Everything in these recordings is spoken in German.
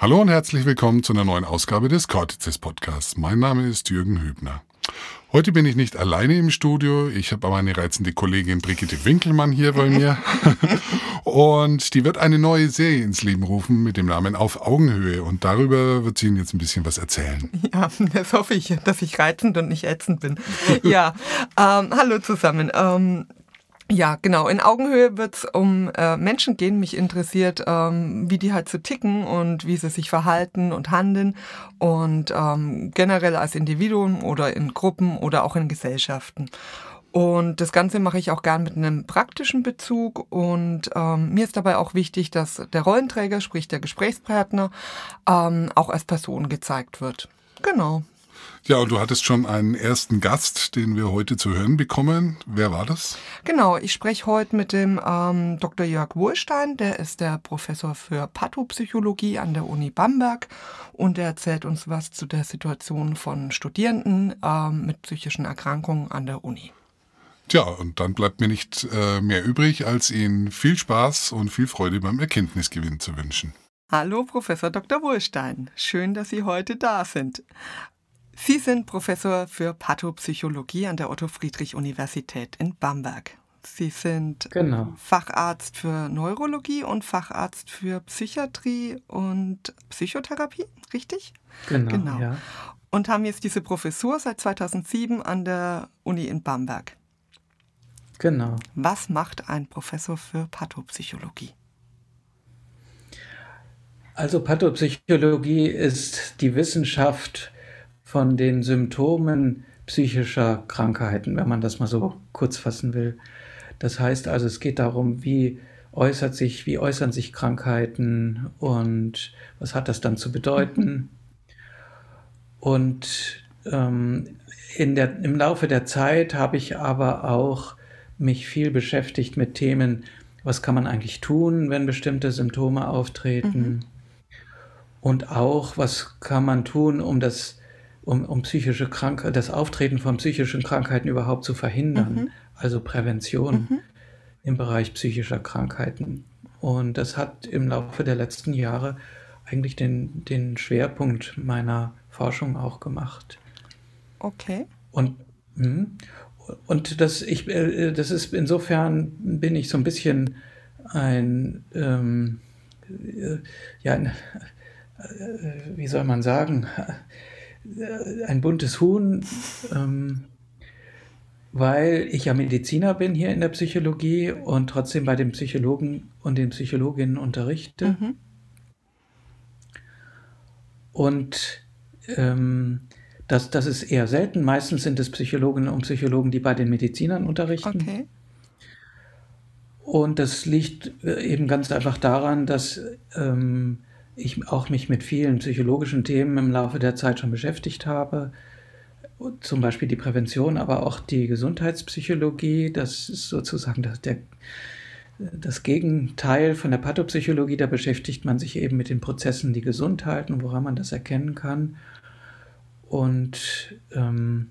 Hallo und herzlich willkommen zu einer neuen Ausgabe des Cortices Podcasts. Mein Name ist Jürgen Hübner. Heute bin ich nicht alleine im Studio. Ich habe meine reizende Kollegin Brigitte Winkelmann hier bei mir. und die wird eine neue Serie ins Leben rufen mit dem Namen Auf Augenhöhe. Und darüber wird sie Ihnen jetzt ein bisschen was erzählen. Ja, das hoffe ich, dass ich reizend und nicht ätzend bin. Ja, ähm, hallo zusammen. Ähm, ja, genau. In Augenhöhe wird es um äh, Menschen gehen. Mich interessiert, ähm, wie die halt so ticken und wie sie sich verhalten und handeln. Und ähm, generell als Individuum oder in Gruppen oder auch in Gesellschaften. Und das Ganze mache ich auch gern mit einem praktischen Bezug. Und ähm, mir ist dabei auch wichtig, dass der Rollenträger, sprich der Gesprächspartner, ähm, auch als Person gezeigt wird. Genau. Ja, und du hattest schon einen ersten Gast, den wir heute zu hören bekommen. Wer war das? Genau, ich spreche heute mit dem ähm, Dr. Jörg Wohlstein, der ist der Professor für Pathopsychologie an der Uni Bamberg und er erzählt uns was zu der Situation von Studierenden ähm, mit psychischen Erkrankungen an der Uni. Tja, und dann bleibt mir nicht äh, mehr übrig, als Ihnen viel Spaß und viel Freude beim Erkenntnisgewinn zu wünschen. Hallo, Professor Dr. Wohlstein. Schön, dass Sie heute da sind. Sie sind Professor für Pathopsychologie an der Otto-Friedrich-Universität in Bamberg. Sie sind genau. Facharzt für Neurologie und Facharzt für Psychiatrie und Psychotherapie, richtig? Genau. genau. Ja. Und haben jetzt diese Professur seit 2007 an der Uni in Bamberg. Genau. Was macht ein Professor für Pathopsychologie? Also Pathopsychologie ist die Wissenschaft, von den Symptomen psychischer Krankheiten, wenn man das mal so kurz fassen will. Das heißt also, es geht darum, wie äußert sich, wie äußern sich Krankheiten und was hat das dann zu bedeuten. Und ähm, in der, im Laufe der Zeit habe ich aber auch mich viel beschäftigt mit Themen, was kann man eigentlich tun, wenn bestimmte Symptome auftreten. Mhm. Und auch, was kann man tun, um das um, um psychische Krankheit, das Auftreten von psychischen Krankheiten überhaupt zu verhindern. Mhm. Also Prävention mhm. im Bereich psychischer Krankheiten. Und das hat im Laufe der letzten Jahre eigentlich den, den Schwerpunkt meiner Forschung auch gemacht. Okay. Und, hm, und das, ich, äh, das ist insofern bin ich so ein bisschen ein, ähm, äh, ja, ein, äh, wie soll man sagen, ein buntes Huhn, ähm, weil ich ja Mediziner bin hier in der Psychologie und trotzdem bei den Psychologen und den Psychologinnen unterrichte. Mhm. Und ähm, das, das ist eher selten. Meistens sind es Psychologinnen und Psychologen, die bei den Medizinern unterrichten. Okay. Und das liegt äh, eben ganz einfach daran, dass ähm, ich auch mich mit vielen psychologischen Themen im Laufe der Zeit schon beschäftigt habe. Zum Beispiel die Prävention, aber auch die Gesundheitspsychologie. Das ist sozusagen das, der, das Gegenteil von der Pathopsychologie. Da beschäftigt man sich eben mit den Prozessen, die gesund halten, woran man das erkennen kann. Und ähm,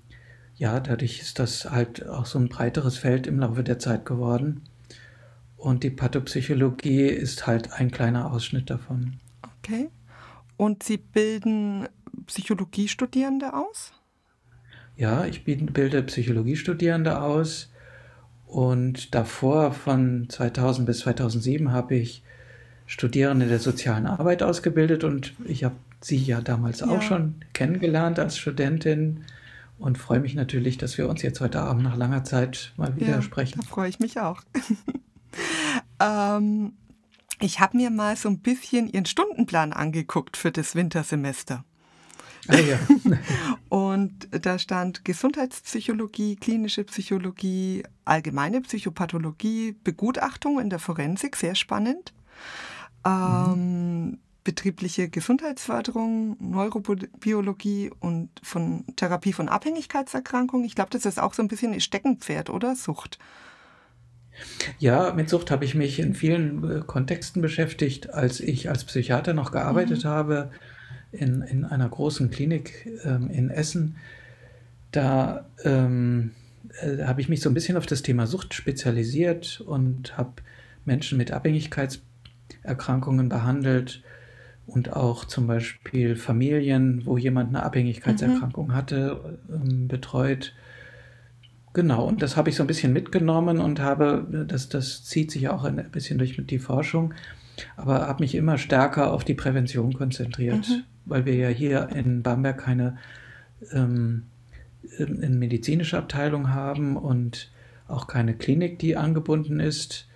ja, dadurch ist das halt auch so ein breiteres Feld im Laufe der Zeit geworden. Und die Pathopsychologie ist halt ein kleiner Ausschnitt davon. Okay. Und Sie bilden Psychologiestudierende aus? Ja, ich bilde Psychologiestudierende aus. Und davor, von 2000 bis 2007, habe ich Studierende der sozialen Arbeit ausgebildet. Und ich habe Sie ja damals ja. auch schon kennengelernt als Studentin und freue mich natürlich, dass wir uns jetzt heute Abend nach langer Zeit mal wieder ja, sprechen. Da freue ich mich auch. ähm, ich habe mir mal so ein bisschen Ihren Stundenplan angeguckt für das Wintersemester. Ah, ja. und da stand Gesundheitspsychologie, klinische Psychologie, allgemeine Psychopathologie, Begutachtung in der Forensik, sehr spannend. Ähm, mhm. betriebliche Gesundheitsförderung, Neurobiologie und von Therapie von Abhängigkeitserkrankungen. Ich glaube, das ist auch so ein bisschen Ihr Steckenpferd, oder? Sucht. Ja, mit Sucht habe ich mich in vielen äh, Kontexten beschäftigt, als ich als Psychiater noch gearbeitet mhm. habe in, in einer großen Klinik ähm, in Essen. Da ähm, äh, habe ich mich so ein bisschen auf das Thema Sucht spezialisiert und habe Menschen mit Abhängigkeitserkrankungen behandelt und auch zum Beispiel Familien, wo jemand eine Abhängigkeitserkrankung mhm. hatte, ähm, betreut. Genau, und das habe ich so ein bisschen mitgenommen und habe, das, das zieht sich auch ein bisschen durch die Forschung, aber habe mich immer stärker auf die Prävention konzentriert, mhm. weil wir ja hier in Bamberg keine ähm, eine medizinische Abteilung haben und auch keine Klinik, die angebunden ist.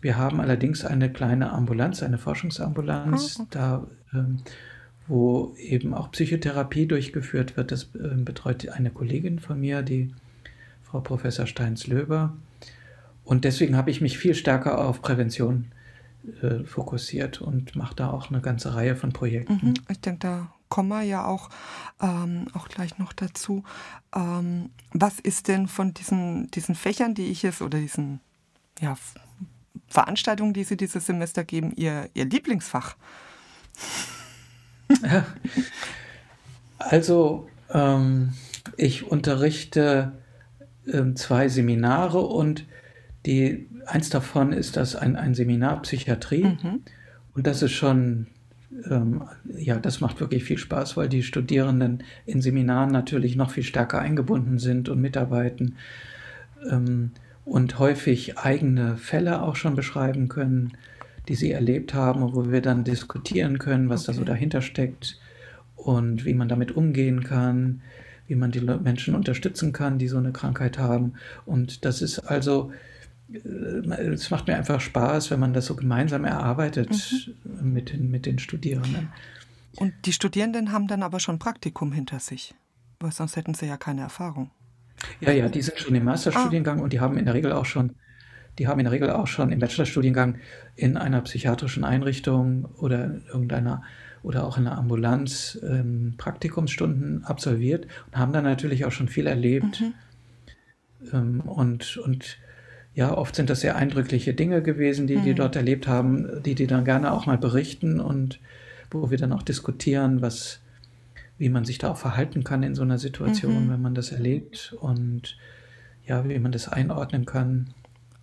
Wir haben allerdings eine kleine Ambulanz, eine Forschungsambulanz, oh, okay. da ähm, wo eben auch Psychotherapie durchgeführt wird. Das äh, betreut eine Kollegin von mir, die Frau Professor Steins-Löber. Und deswegen habe ich mich viel stärker auf Prävention äh, fokussiert und mache da auch eine ganze Reihe von Projekten. Mhm, ich denke, da kommen wir ja auch, ähm, auch gleich noch dazu. Ähm, was ist denn von diesen, diesen Fächern, die ich jetzt oder diesen ja, Veranstaltungen, die Sie dieses Semester geben, Ihr, Ihr Lieblingsfach? Also, ähm, ich unterrichte ähm, zwei Seminare und die, eins davon ist das ein, ein Seminar Psychiatrie. Mhm. Und das ist schon ähm, ja, das macht wirklich viel Spaß, weil die Studierenden in Seminaren natürlich noch viel stärker eingebunden sind und mitarbeiten ähm, und häufig eigene Fälle auch schon beschreiben können, die sie erlebt haben, wo wir dann diskutieren können, was okay. da so dahinter steckt und wie man damit umgehen kann, wie man die Menschen unterstützen kann, die so eine Krankheit haben. Und das ist also äh, es macht mir einfach Spaß, wenn man das so gemeinsam erarbeitet mhm. mit, den, mit den Studierenden. Und die Studierenden haben dann aber schon Praktikum hinter sich, weil sonst hätten sie ja keine Erfahrung. Ja, ja, die sind schon im Masterstudiengang ah. und die haben in der Regel auch schon, die haben in der Regel auch schon im Bachelorstudiengang in einer psychiatrischen Einrichtung oder irgendeiner oder auch in einer Ambulanz ähm, Praktikumsstunden absolviert und haben dann natürlich auch schon viel erlebt. Mhm. Ähm, und, und ja, oft sind das sehr eindrückliche Dinge gewesen, die mhm. die dort erlebt haben, die die dann gerne auch mal berichten und wo wir dann auch diskutieren, was, wie man sich da auch verhalten kann in so einer Situation, mhm. wenn man das erlebt und ja, wie man das einordnen kann.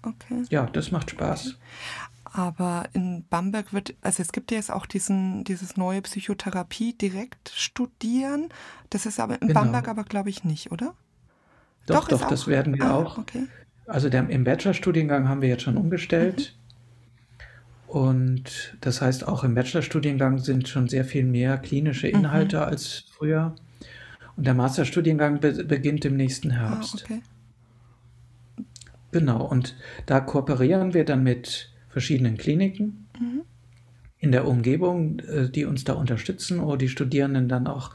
Okay. Ja, das macht Spaß. Okay. Aber in Bamberg wird, also es gibt ja jetzt auch diesen, dieses neue Psychotherapie direkt studieren. Das ist aber in genau. Bamberg aber, glaube ich, nicht, oder? Doch, doch, doch das werden wir ah, auch. Okay. Also der, im Bachelorstudiengang haben wir jetzt schon umgestellt. Mhm. Und das heißt, auch im Bachelorstudiengang sind schon sehr viel mehr klinische mhm. Inhalte mhm. als früher. Und der Masterstudiengang be beginnt im nächsten ah, Herbst. Ah, okay. Genau, und da kooperieren wir dann mit verschiedenen Kliniken mhm. in der Umgebung, äh, die uns da unterstützen, wo die Studierenden dann auch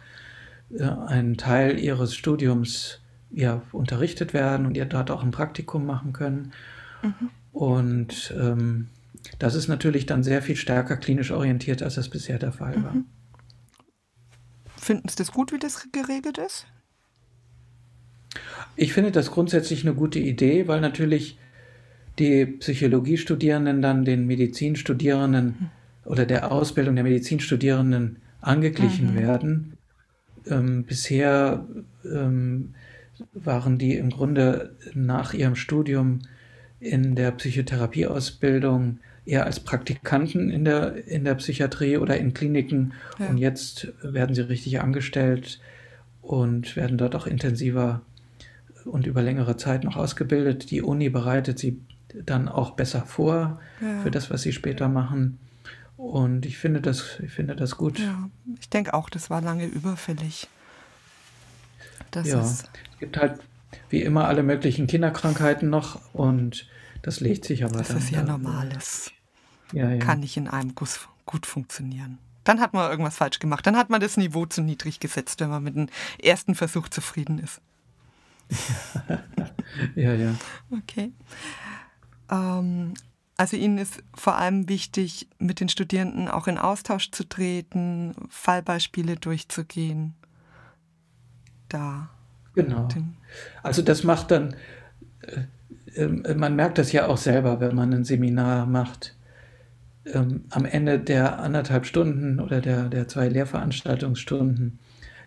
äh, einen Teil ihres Studiums ja, unterrichtet werden und ihr dort auch ein Praktikum machen können. Mhm. Und ähm, das ist natürlich dann sehr viel stärker klinisch orientiert, als das bisher der Fall war. Mhm. Finden Sie das gut, wie das geregelt ist? Ich finde das grundsätzlich eine gute Idee, weil natürlich die Psychologiestudierenden dann den Medizinstudierenden mhm. oder der Ausbildung der Medizinstudierenden angeglichen mhm. werden. Ähm, bisher ähm, waren die im Grunde nach ihrem Studium in der Psychotherapieausbildung eher als Praktikanten in der, in der Psychiatrie oder in Kliniken. Ja. Und jetzt werden sie richtig angestellt und werden dort auch intensiver und über längere Zeit noch ausgebildet. Die Uni bereitet sie dann auch besser vor ja. für das, was sie später machen. Und ich finde das, ich finde das gut. Ja, ich denke auch, das war lange überfällig. Das ja, es gibt halt wie immer alle möglichen Kinderkrankheiten noch und das legt sich aber das dann. Das ist ja normales. Ja, ja. Kann nicht in einem Guss gut funktionieren. Dann hat man irgendwas falsch gemacht. Dann hat man das Niveau zu niedrig gesetzt, wenn man mit dem ersten Versuch zufrieden ist. ja, ja. Okay. Ähm, also Ihnen ist vor allem wichtig, mit den Studierenden auch in Austausch zu treten, Fallbeispiele durchzugehen da. Genau. Also das macht dann, äh, äh, man merkt das ja auch selber, wenn man ein Seminar macht. Ähm, am Ende der anderthalb Stunden oder der, der zwei Lehrveranstaltungsstunden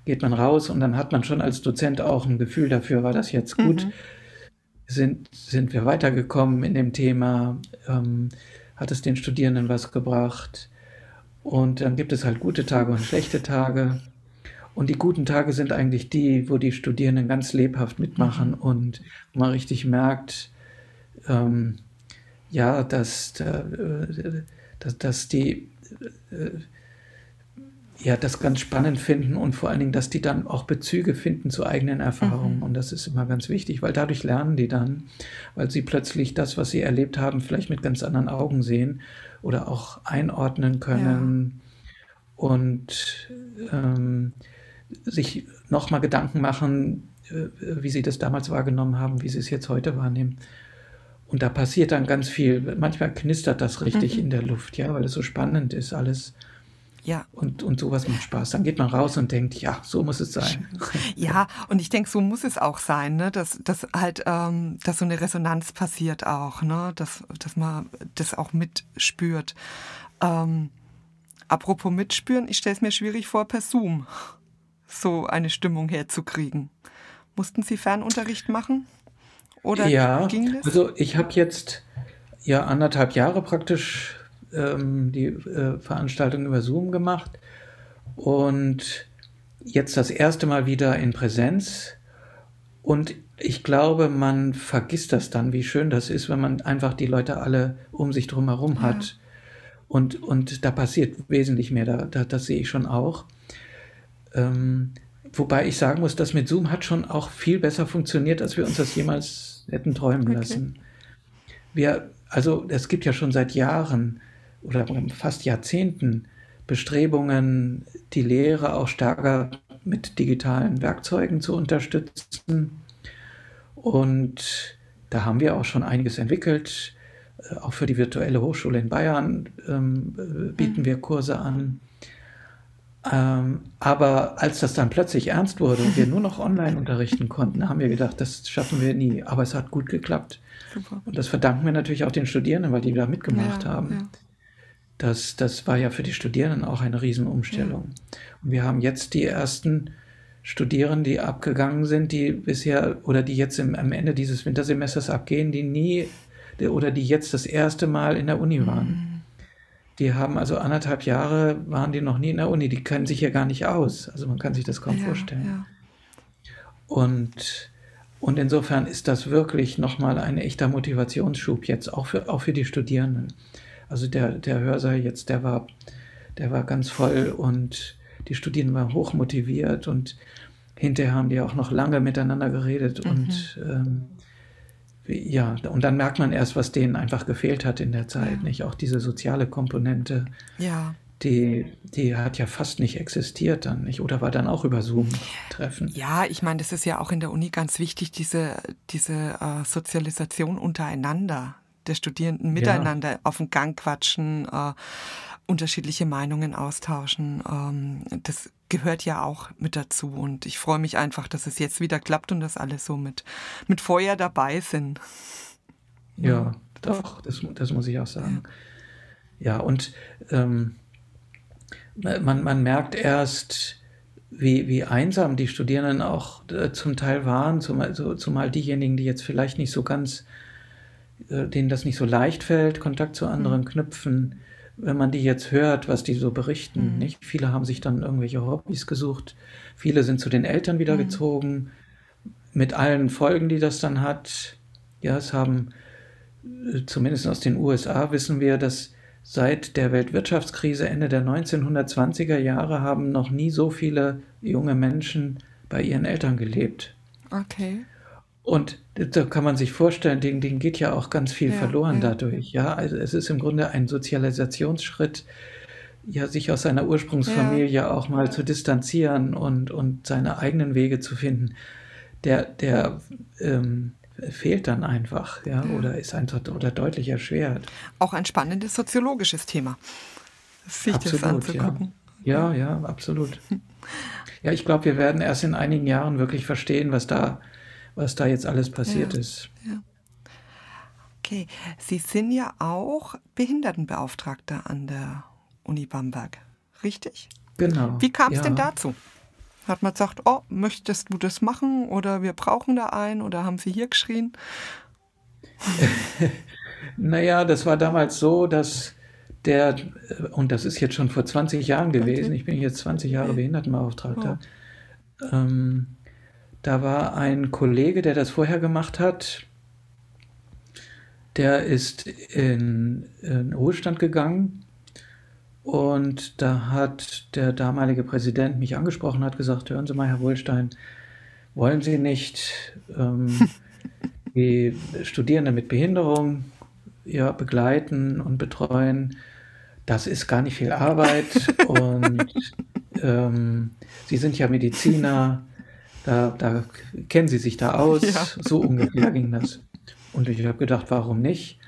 geht man raus und dann hat man schon als Dozent auch ein Gefühl dafür, war das jetzt gut? Mhm. Sind, sind wir weitergekommen in dem Thema? Ähm, hat es den Studierenden was gebracht? Und dann gibt es halt gute Tage und schlechte Tage. Und die guten Tage sind eigentlich die, wo die Studierenden ganz lebhaft mitmachen mhm. und man richtig merkt, ähm, ja, dass, äh, dass, dass die äh, ja, das ganz spannend finden und vor allen Dingen, dass die dann auch Bezüge finden zu eigenen Erfahrungen. Mhm. Und das ist immer ganz wichtig, weil dadurch lernen die dann, weil sie plötzlich das, was sie erlebt haben, vielleicht mit ganz anderen Augen sehen oder auch einordnen können ja. und ähm, sich nochmal Gedanken machen, äh, wie sie das damals wahrgenommen haben, wie sie es jetzt heute wahrnehmen. Und da passiert dann ganz viel. Manchmal knistert das richtig mhm. in der Luft, ja, weil es so spannend ist, alles. Ja. Und, und sowas macht Spaß. Dann geht man raus und denkt, ja, so muss es sein. Ja, und ich denke, so muss es auch sein, ne? dass, dass halt, ähm, dass so eine Resonanz passiert auch, ne? dass, dass man das auch mitspürt. Ähm, apropos mitspüren, ich stelle es mir schwierig vor, per Zoom so eine Stimmung herzukriegen. Mussten Sie Fernunterricht machen? Oder ja, ging das? Also ich habe jetzt ja anderthalb Jahre praktisch ähm, die äh, Veranstaltung über Zoom gemacht und jetzt das erste Mal wieder in Präsenz. Und ich glaube, man vergisst das dann, wie schön das ist, wenn man einfach die Leute alle um sich drum herum hat. Ja. Und, und da passiert wesentlich mehr, da, da, das sehe ich schon auch. Ähm, wobei ich sagen muss, das mit Zoom hat schon auch viel besser funktioniert, als wir uns das jemals hätten träumen okay. lassen. Wir, also es gibt ja schon seit Jahren oder fast Jahrzehnten Bestrebungen, die Lehre auch stärker mit digitalen Werkzeugen zu unterstützen. Und da haben wir auch schon einiges entwickelt. Äh, auch für die virtuelle Hochschule in Bayern ähm, äh, bieten wir Kurse an. Ähm, aber als das dann plötzlich ernst wurde und wir nur noch online unterrichten konnten, haben wir gedacht, das schaffen wir nie. Aber es hat gut geklappt. Super. Und das verdanken wir natürlich auch den Studierenden, weil die da mitgemacht ja, haben. Ja. Das, das war ja für die Studierenden auch eine Riesenumstellung. Und wir haben jetzt die ersten Studierenden, die abgegangen sind, die bisher oder die jetzt im, am Ende dieses Wintersemesters abgehen, die nie oder die jetzt das erste Mal in der Uni waren. Mhm. Die haben also anderthalb Jahre, waren die noch nie in der Uni, die kennen sich ja gar nicht aus. Also man kann sich das kaum ja, vorstellen. Ja. Und, und insofern ist das wirklich nochmal ein echter Motivationsschub jetzt, auch für, auch für die Studierenden. Also der, der Hörsaal jetzt, der war, der war ganz voll und die Studierenden waren hochmotiviert und hinterher haben die auch noch lange miteinander geredet mhm. und ähm, ja, und dann merkt man erst, was denen einfach gefehlt hat in der Zeit, ja. nicht? Auch diese soziale Komponente. Ja. Die, die hat ja fast nicht existiert dann, nicht? Oder war dann auch über Zoom treffen? Ja, ich meine, das ist ja auch in der Uni ganz wichtig, diese, diese äh, Sozialisation untereinander, der Studierenden miteinander ja. auf den Gang quatschen, äh, unterschiedliche Meinungen austauschen. Ähm, das gehört ja auch mit dazu. Und ich freue mich einfach, dass es jetzt wieder klappt und dass alle so mit, mit Feuer dabei sind. Ja, doch, das, das muss ich auch sagen. Ja, ja und ähm, man, man merkt erst, wie, wie einsam die Studierenden auch äh, zum Teil waren, zumal, so, zumal diejenigen, die jetzt vielleicht nicht so ganz, äh, denen das nicht so leicht fällt, Kontakt zu anderen mhm. knüpfen, wenn man die jetzt hört, was die so berichten, mhm. nicht? Viele haben sich dann irgendwelche Hobbys gesucht, viele sind zu den Eltern wieder mhm. gezogen, mit allen Folgen, die das dann hat. Ja, es haben, äh, zumindest aus den USA wissen wir, dass seit der Weltwirtschaftskrise Ende der 1920er Jahre haben noch nie so viele junge Menschen bei ihren Eltern gelebt. Okay. Und da kann man sich vorstellen, denen, denen geht ja auch ganz viel ja, verloren ja. dadurch. Ja, also es ist im Grunde ein Sozialisationsschritt, ja, sich aus seiner Ursprungsfamilie ja. auch mal zu distanzieren und, und seine eigenen Wege zu finden. Der, der ähm, fehlt dann einfach, ja, oder ist einfach oder deutlich erschwert. Auch ein spannendes soziologisches Thema. Sich absolut, das anzugucken. Ja. ja, ja, absolut. Ja, ich glaube, wir werden erst in einigen Jahren wirklich verstehen, was da was da jetzt alles passiert ja, ist. Ja. Okay, Sie sind ja auch Behindertenbeauftragter an der Uni Bamberg, richtig? Genau. Wie kam es ja. denn dazu? Hat man gesagt, oh, möchtest du das machen oder wir brauchen da einen oder haben Sie hier geschrien? naja, das war damals so, dass der, und das ist jetzt schon vor 20 Jahren gewesen, okay. ich bin jetzt 20 Jahre Behindertenbeauftragter, oh. ähm, da war ein Kollege, der das vorher gemacht hat, der ist in, in Ruhestand gegangen. Und da hat der damalige Präsident mich angesprochen, hat gesagt, hören Sie mal, Herr Wohlstein, wollen Sie nicht ähm, die Studierenden mit Behinderung ja, begleiten und betreuen? Das ist gar nicht viel Arbeit. Und ähm, Sie sind ja Mediziner, da, da, kennen Sie sich da aus. Ja. So ungefähr ging das. Und ich habe gedacht, warum nicht?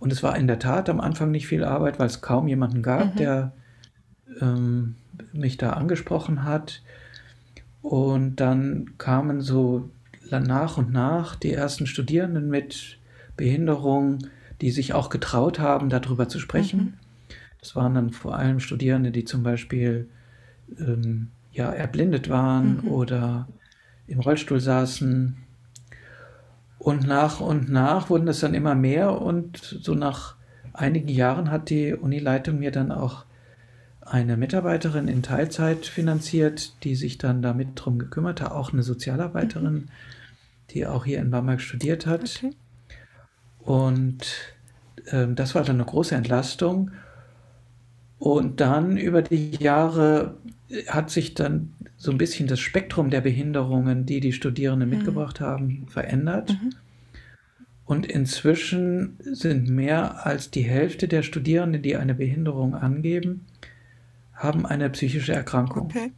Und es war in der Tat am Anfang nicht viel Arbeit, weil es kaum jemanden gab, mhm. der ähm, mich da angesprochen hat. Und dann kamen so nach und nach die ersten Studierenden mit Behinderung, die sich auch getraut haben, darüber zu sprechen. Mhm. Das waren dann vor allem Studierende, die zum Beispiel ähm, ja, erblindet waren mhm. oder im Rollstuhl saßen. Und nach und nach wurden es dann immer mehr und so nach einigen Jahren hat die Unileitung mir dann auch eine Mitarbeiterin in Teilzeit finanziert, die sich dann damit drum gekümmert hat, auch eine Sozialarbeiterin, mhm. die auch hier in Bamberg studiert hat. Okay. Und ähm, das war dann eine große Entlastung. Und dann über die Jahre hat sich dann so ein bisschen das Spektrum der Behinderungen, die die Studierenden mhm. mitgebracht haben, verändert. Mhm. Und inzwischen sind mehr als die Hälfte der Studierenden, die eine Behinderung angeben, haben eine psychische Erkrankung. Okay.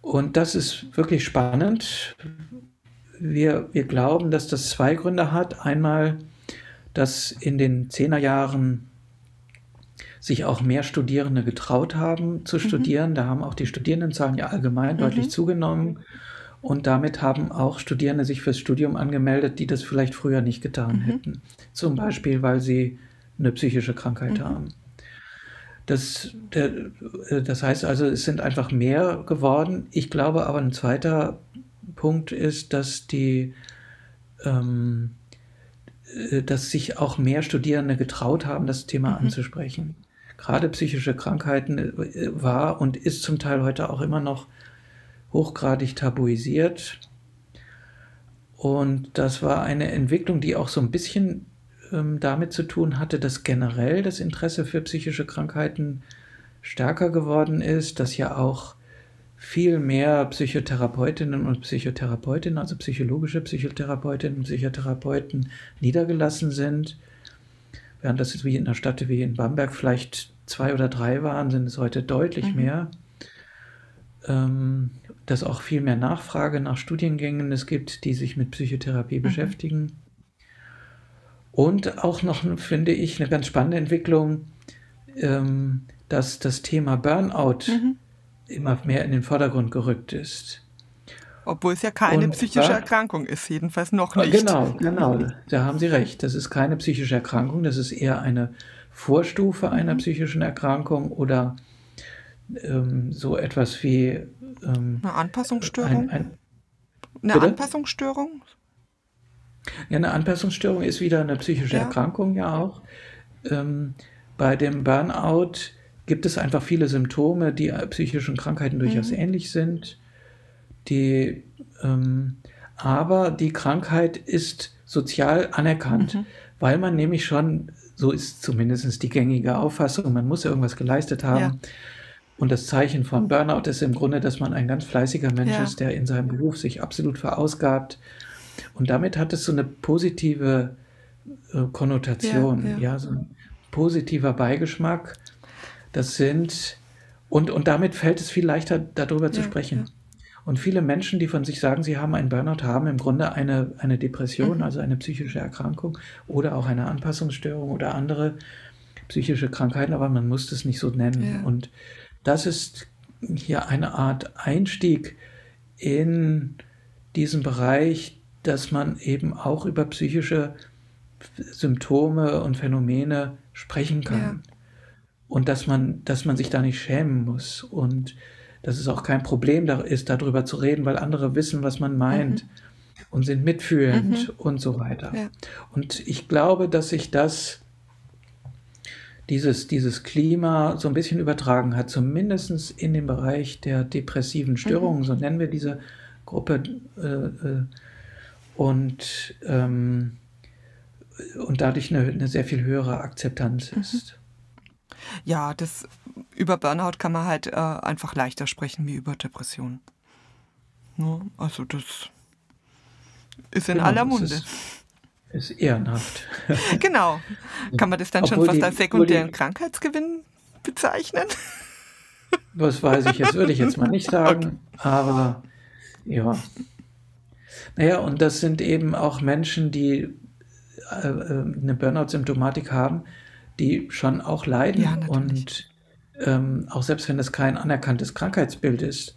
Und das ist wirklich spannend. Wir, wir glauben, dass das zwei Gründe hat. Einmal, dass in den Zehnerjahren sich auch mehr Studierende getraut haben zu mhm. studieren. Da haben auch die Studierendenzahlen ja allgemein mhm. deutlich zugenommen. Und damit haben auch Studierende sich fürs Studium angemeldet, die das vielleicht früher nicht getan mhm. hätten. Zum Beispiel, weil sie eine psychische Krankheit mhm. haben. Das, der, äh, das heißt also, es sind einfach mehr geworden. Ich glaube aber, ein zweiter Punkt ist, dass die, ähm, äh, dass sich auch mehr Studierende getraut haben, das Thema mhm. anzusprechen gerade psychische Krankheiten äh, war und ist zum Teil heute auch immer noch hochgradig tabuisiert. Und das war eine Entwicklung, die auch so ein bisschen ähm, damit zu tun hatte, dass generell das Interesse für psychische Krankheiten stärker geworden ist, dass ja auch viel mehr Psychotherapeutinnen und Psychotherapeutinnen, also psychologische Psychotherapeutinnen und Psychotherapeuten niedergelassen sind. Während das wie in einer Stadt wie in Bamberg vielleicht zwei oder drei waren, sind es heute deutlich mhm. mehr. Ähm, dass auch viel mehr Nachfrage nach Studiengängen es gibt, die sich mit Psychotherapie mhm. beschäftigen. Und auch noch, finde ich, eine ganz spannende Entwicklung, ähm, dass das Thema Burnout mhm. immer mehr in den Vordergrund gerückt ist. Obwohl es ja keine und, psychische Erkrankung ist, jedenfalls noch nicht. Genau, genau, da haben Sie recht. Das ist keine psychische Erkrankung, das ist eher eine Vorstufe einer mhm. psychischen Erkrankung oder ähm, so etwas wie ähm, eine Anpassungsstörung? Ein, ein, eine bitte? Anpassungsstörung? Ja, eine Anpassungsstörung ist wieder eine psychische ja. Erkrankung ja auch. Ähm, bei dem Burnout gibt es einfach viele Symptome, die psychischen Krankheiten durchaus mhm. ähnlich sind. Die, ähm, aber die Krankheit ist sozial anerkannt, mhm. weil man nämlich schon so ist zumindest die gängige Auffassung. Man muss irgendwas geleistet haben. Ja. Und das Zeichen von Burnout ist im Grunde, dass man ein ganz fleißiger Mensch ja. ist, der in seinem Beruf sich absolut verausgabt. Und damit hat es so eine positive äh, Konnotation, ja, ja, so ein positiver Beigeschmack. Das sind, und, und damit fällt es viel leichter, darüber zu sprechen. Und viele Menschen, die von sich sagen, sie haben einen Burnout, haben im Grunde eine, eine Depression, mhm. also eine psychische Erkrankung oder auch eine Anpassungsstörung oder andere psychische Krankheiten, aber man muss das nicht so nennen. Ja. Und das ist hier eine Art Einstieg in diesen Bereich, dass man eben auch über psychische Symptome und Phänomene sprechen kann. Ja. Und dass man, dass man sich da nicht schämen muss. Und dass es auch kein Problem da ist, darüber zu reden, weil andere wissen, was man meint mhm. und sind mitfühlend mhm. und so weiter. Ja. Und ich glaube, dass sich das dieses, dieses Klima so ein bisschen übertragen hat, zumindest in dem Bereich der depressiven Störungen, mhm. so nennen wir diese Gruppe. Äh, äh, und, ähm, und dadurch eine, eine, sehr viel höhere Akzeptanz mhm. ist. Ja, das über Burnout kann man halt äh, einfach leichter sprechen wie über Depressionen. Ja, also das ist in genau, aller Munde. Ist, ist, ehrenhaft. genau. Kann man das dann Obwohl schon fast die, als sekundären die, Krankheitsgewinn bezeichnen? Was weiß ich jetzt, würde ich jetzt mal nicht sagen, okay. aber ja. Naja, und das sind eben auch Menschen, die äh, äh eine Burnout-Symptomatik haben, die schon auch leiden ja, und ähm, auch selbst wenn es kein anerkanntes Krankheitsbild ist,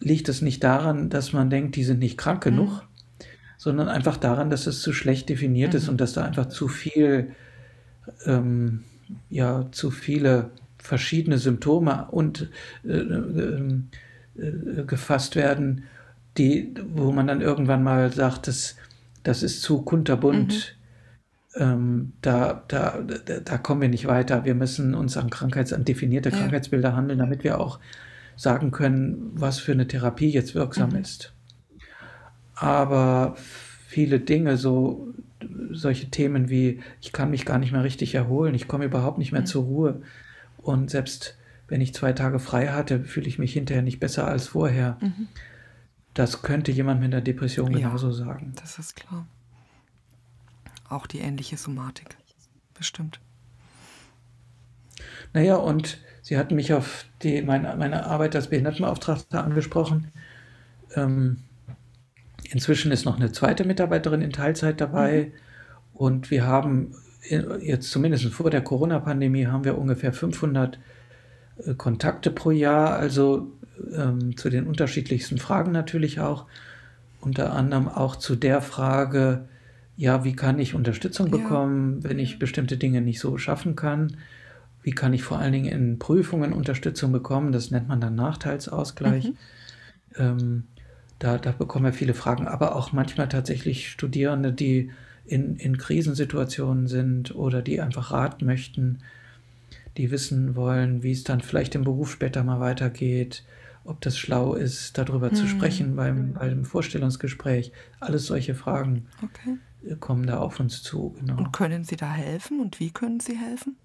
liegt es nicht daran, dass man denkt, die sind nicht krank genug, mhm. sondern einfach daran, dass es zu schlecht definiert mhm. ist und dass da einfach zu viel, ähm, ja, zu viele verschiedene Symptome und äh, äh, äh, gefasst werden, die, wo man dann irgendwann mal sagt, das, das ist zu kunterbunt. Mhm ähm, da, da, da kommen wir nicht weiter. Wir müssen uns an Krankheits-, an definierte ja. Krankheitsbilder handeln, damit wir auch sagen können, was für eine Therapie jetzt wirksam mhm. ist. Aber viele Dinge, so solche Themen wie, ich kann mich gar nicht mehr richtig erholen, ich komme überhaupt nicht mehr mhm. zur Ruhe. Und selbst wenn ich zwei Tage frei hatte, fühle ich mich hinterher nicht besser als vorher. Mhm. Das könnte jemand mit einer Depression genauso ja, sagen. Das ist klar auch die ähnliche Somatik. Bestimmt. Naja, und Sie hatten mich auf die, meine, meine Arbeit als Behindertenbeauftragter angesprochen. Ähm, inzwischen ist noch eine zweite Mitarbeiterin in Teilzeit dabei. Mhm. Und wir haben jetzt zumindest vor der Corona-Pandemie haben wir ungefähr 500 äh, Kontakte pro Jahr, also ähm, zu den unterschiedlichsten Fragen natürlich auch. Unter anderem auch zu der Frage, ja, wie kann ich Unterstützung bekommen, ja. wenn ich bestimmte Dinge nicht so schaffen kann? Wie kann ich vor allen Dingen in Prüfungen Unterstützung bekommen? Das nennt man dann Nachteilsausgleich. Mhm. Ähm, da, da bekommen wir viele Fragen, aber auch manchmal tatsächlich Studierende, die in, in Krisensituationen sind oder die einfach Rat möchten, die wissen wollen, wie es dann vielleicht im Beruf später mal weitergeht, ob das schlau ist, darüber mhm. zu sprechen beim, beim Vorstellungsgespräch. Alles solche Fragen. Okay kommen da auf uns zu. Genau. Und können Sie da helfen und wie können Sie helfen?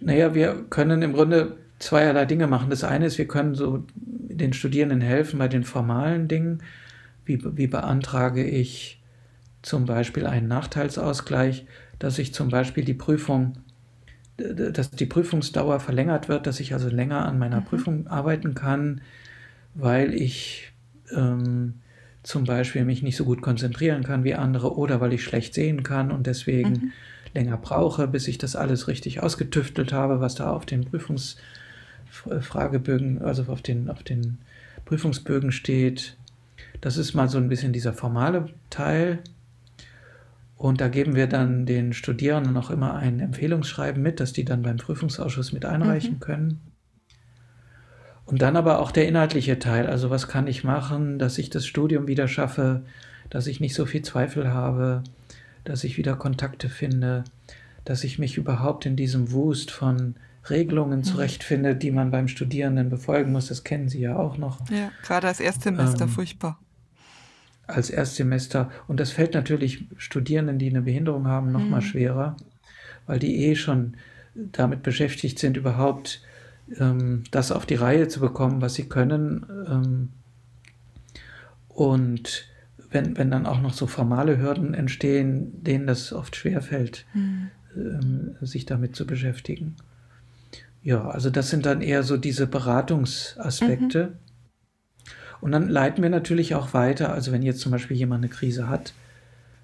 Naja, wir können im Grunde zweierlei Dinge machen. Das eine ist, wir können so den Studierenden helfen bei den formalen Dingen. Wie, wie beantrage ich zum Beispiel einen Nachteilsausgleich, dass ich zum Beispiel die Prüfung, dass die Prüfungsdauer verlängert wird, dass ich also länger an meiner mhm. Prüfung arbeiten kann, weil ich ähm, zum Beispiel mich nicht so gut konzentrieren kann wie andere oder weil ich schlecht sehen kann und deswegen mhm. länger brauche, bis ich das alles richtig ausgetüftelt habe, was da auf den Prüfungsfragebögen, also auf den, auf den Prüfungsbögen steht. Das ist mal so ein bisschen dieser formale Teil. Und da geben wir dann den Studierenden noch immer ein Empfehlungsschreiben mit, dass die dann beim Prüfungsausschuss mit einreichen mhm. können. Und dann aber auch der inhaltliche Teil. Also was kann ich machen, dass ich das Studium wieder schaffe, dass ich nicht so viel Zweifel habe, dass ich wieder Kontakte finde, dass ich mich überhaupt in diesem Wust von Regelungen mhm. zurechtfinde, die man beim Studierenden befolgen muss. Das kennen Sie ja auch noch. Ja, gerade als Erstsemester ähm, furchtbar. Als Erstsemester. Und das fällt natürlich Studierenden, die eine Behinderung haben, noch mhm. mal schwerer, weil die eh schon damit beschäftigt sind, überhaupt ähm, das auf die Reihe zu bekommen, was sie können. Ähm, und wenn, wenn dann auch noch so formale Hürden entstehen, denen das oft schwerfällt, mhm. ähm, sich damit zu beschäftigen. Ja, also das sind dann eher so diese Beratungsaspekte. Mhm. Und dann leiten wir natürlich auch weiter. Also wenn jetzt zum Beispiel jemand eine Krise hat,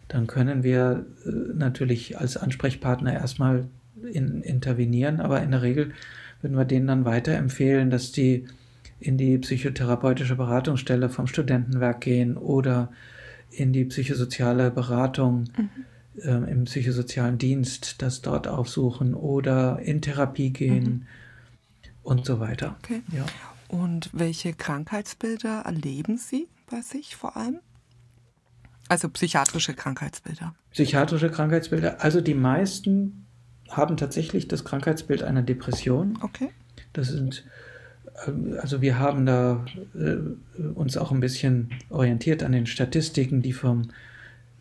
dann können wir äh, natürlich als Ansprechpartner erstmal in, intervenieren, aber in der Regel würden wir denen dann weiterempfehlen, dass die in die psychotherapeutische Beratungsstelle vom Studentenwerk gehen oder in die psychosoziale Beratung mhm. äh, im psychosozialen Dienst, das dort aufsuchen oder in Therapie gehen mhm. und so weiter. Okay. Ja. Und welche Krankheitsbilder erleben Sie bei sich vor allem? Also psychiatrische Krankheitsbilder. Psychiatrische Krankheitsbilder. Also die meisten haben tatsächlich das Krankheitsbild einer Depression. Okay. Das sind, ähm, also wir haben da äh, uns auch ein bisschen orientiert an den Statistiken, die vom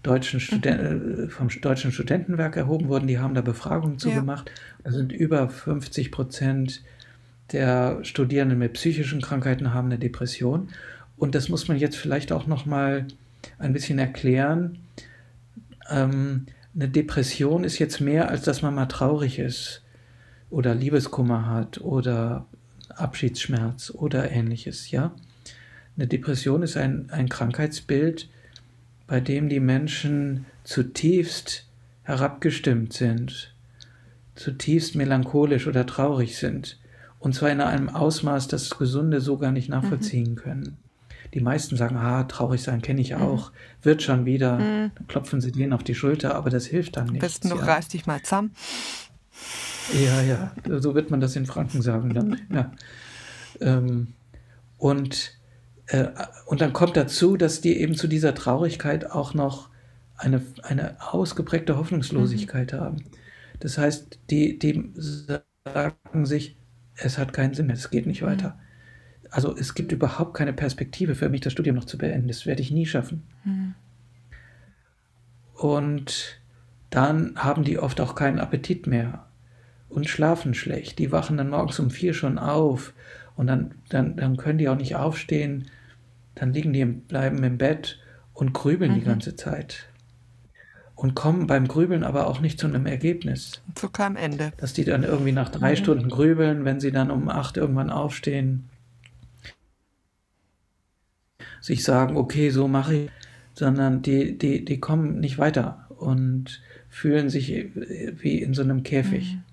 deutschen, Studen mhm. vom Deutschen Studentenwerk erhoben wurden. Die haben da Befragungen zugemacht. Ja. Da sind über 50 Prozent der Studierenden mit psychischen Krankheiten haben eine Depression. Und das muss man jetzt vielleicht auch noch mal ein bisschen erklären. Ähm, eine Depression ist jetzt mehr, als dass man mal traurig ist oder Liebeskummer hat oder Abschiedsschmerz oder ähnliches, ja. Eine Depression ist ein, ein Krankheitsbild, bei dem die Menschen zutiefst herabgestimmt sind, zutiefst melancholisch oder traurig sind. Und zwar in einem Ausmaß, das Gesunde so gar nicht nachvollziehen mhm. können. Die meisten sagen, ah, traurig sein kenne ich mhm. auch, mhm. wird schon wieder. Mhm. Dann klopfen sie denen auf die Schulter, aber das hilft dann nicht. Besten noch ja. reiß dich mal zusammen. Ja, ja, so wird man das in Franken sagen dann. Ja. Ähm, und, äh, und dann kommt dazu, dass die eben zu dieser Traurigkeit auch noch eine, eine ausgeprägte Hoffnungslosigkeit mhm. haben. Das heißt, die, die sagen sich, es hat keinen Sinn es geht nicht mhm. weiter. Also es gibt überhaupt keine Perspektive für mich, das Studium noch zu beenden. Das werde ich nie schaffen. Mhm. Und dann haben die oft auch keinen Appetit mehr und schlafen schlecht. Die wachen dann morgens um vier schon auf und dann, dann, dann können die auch nicht aufstehen. Dann liegen die, im, bleiben im Bett und grübeln mhm. die ganze Zeit und kommen beim Grübeln aber auch nicht zu einem Ergebnis. Zu keinem Ende. Dass die dann irgendwie nach drei mhm. Stunden grübeln, wenn sie dann um acht irgendwann aufstehen, sich sagen, okay, so mache ich, sondern die, die, die kommen nicht weiter und fühlen sich wie in so einem Käfig. Mhm.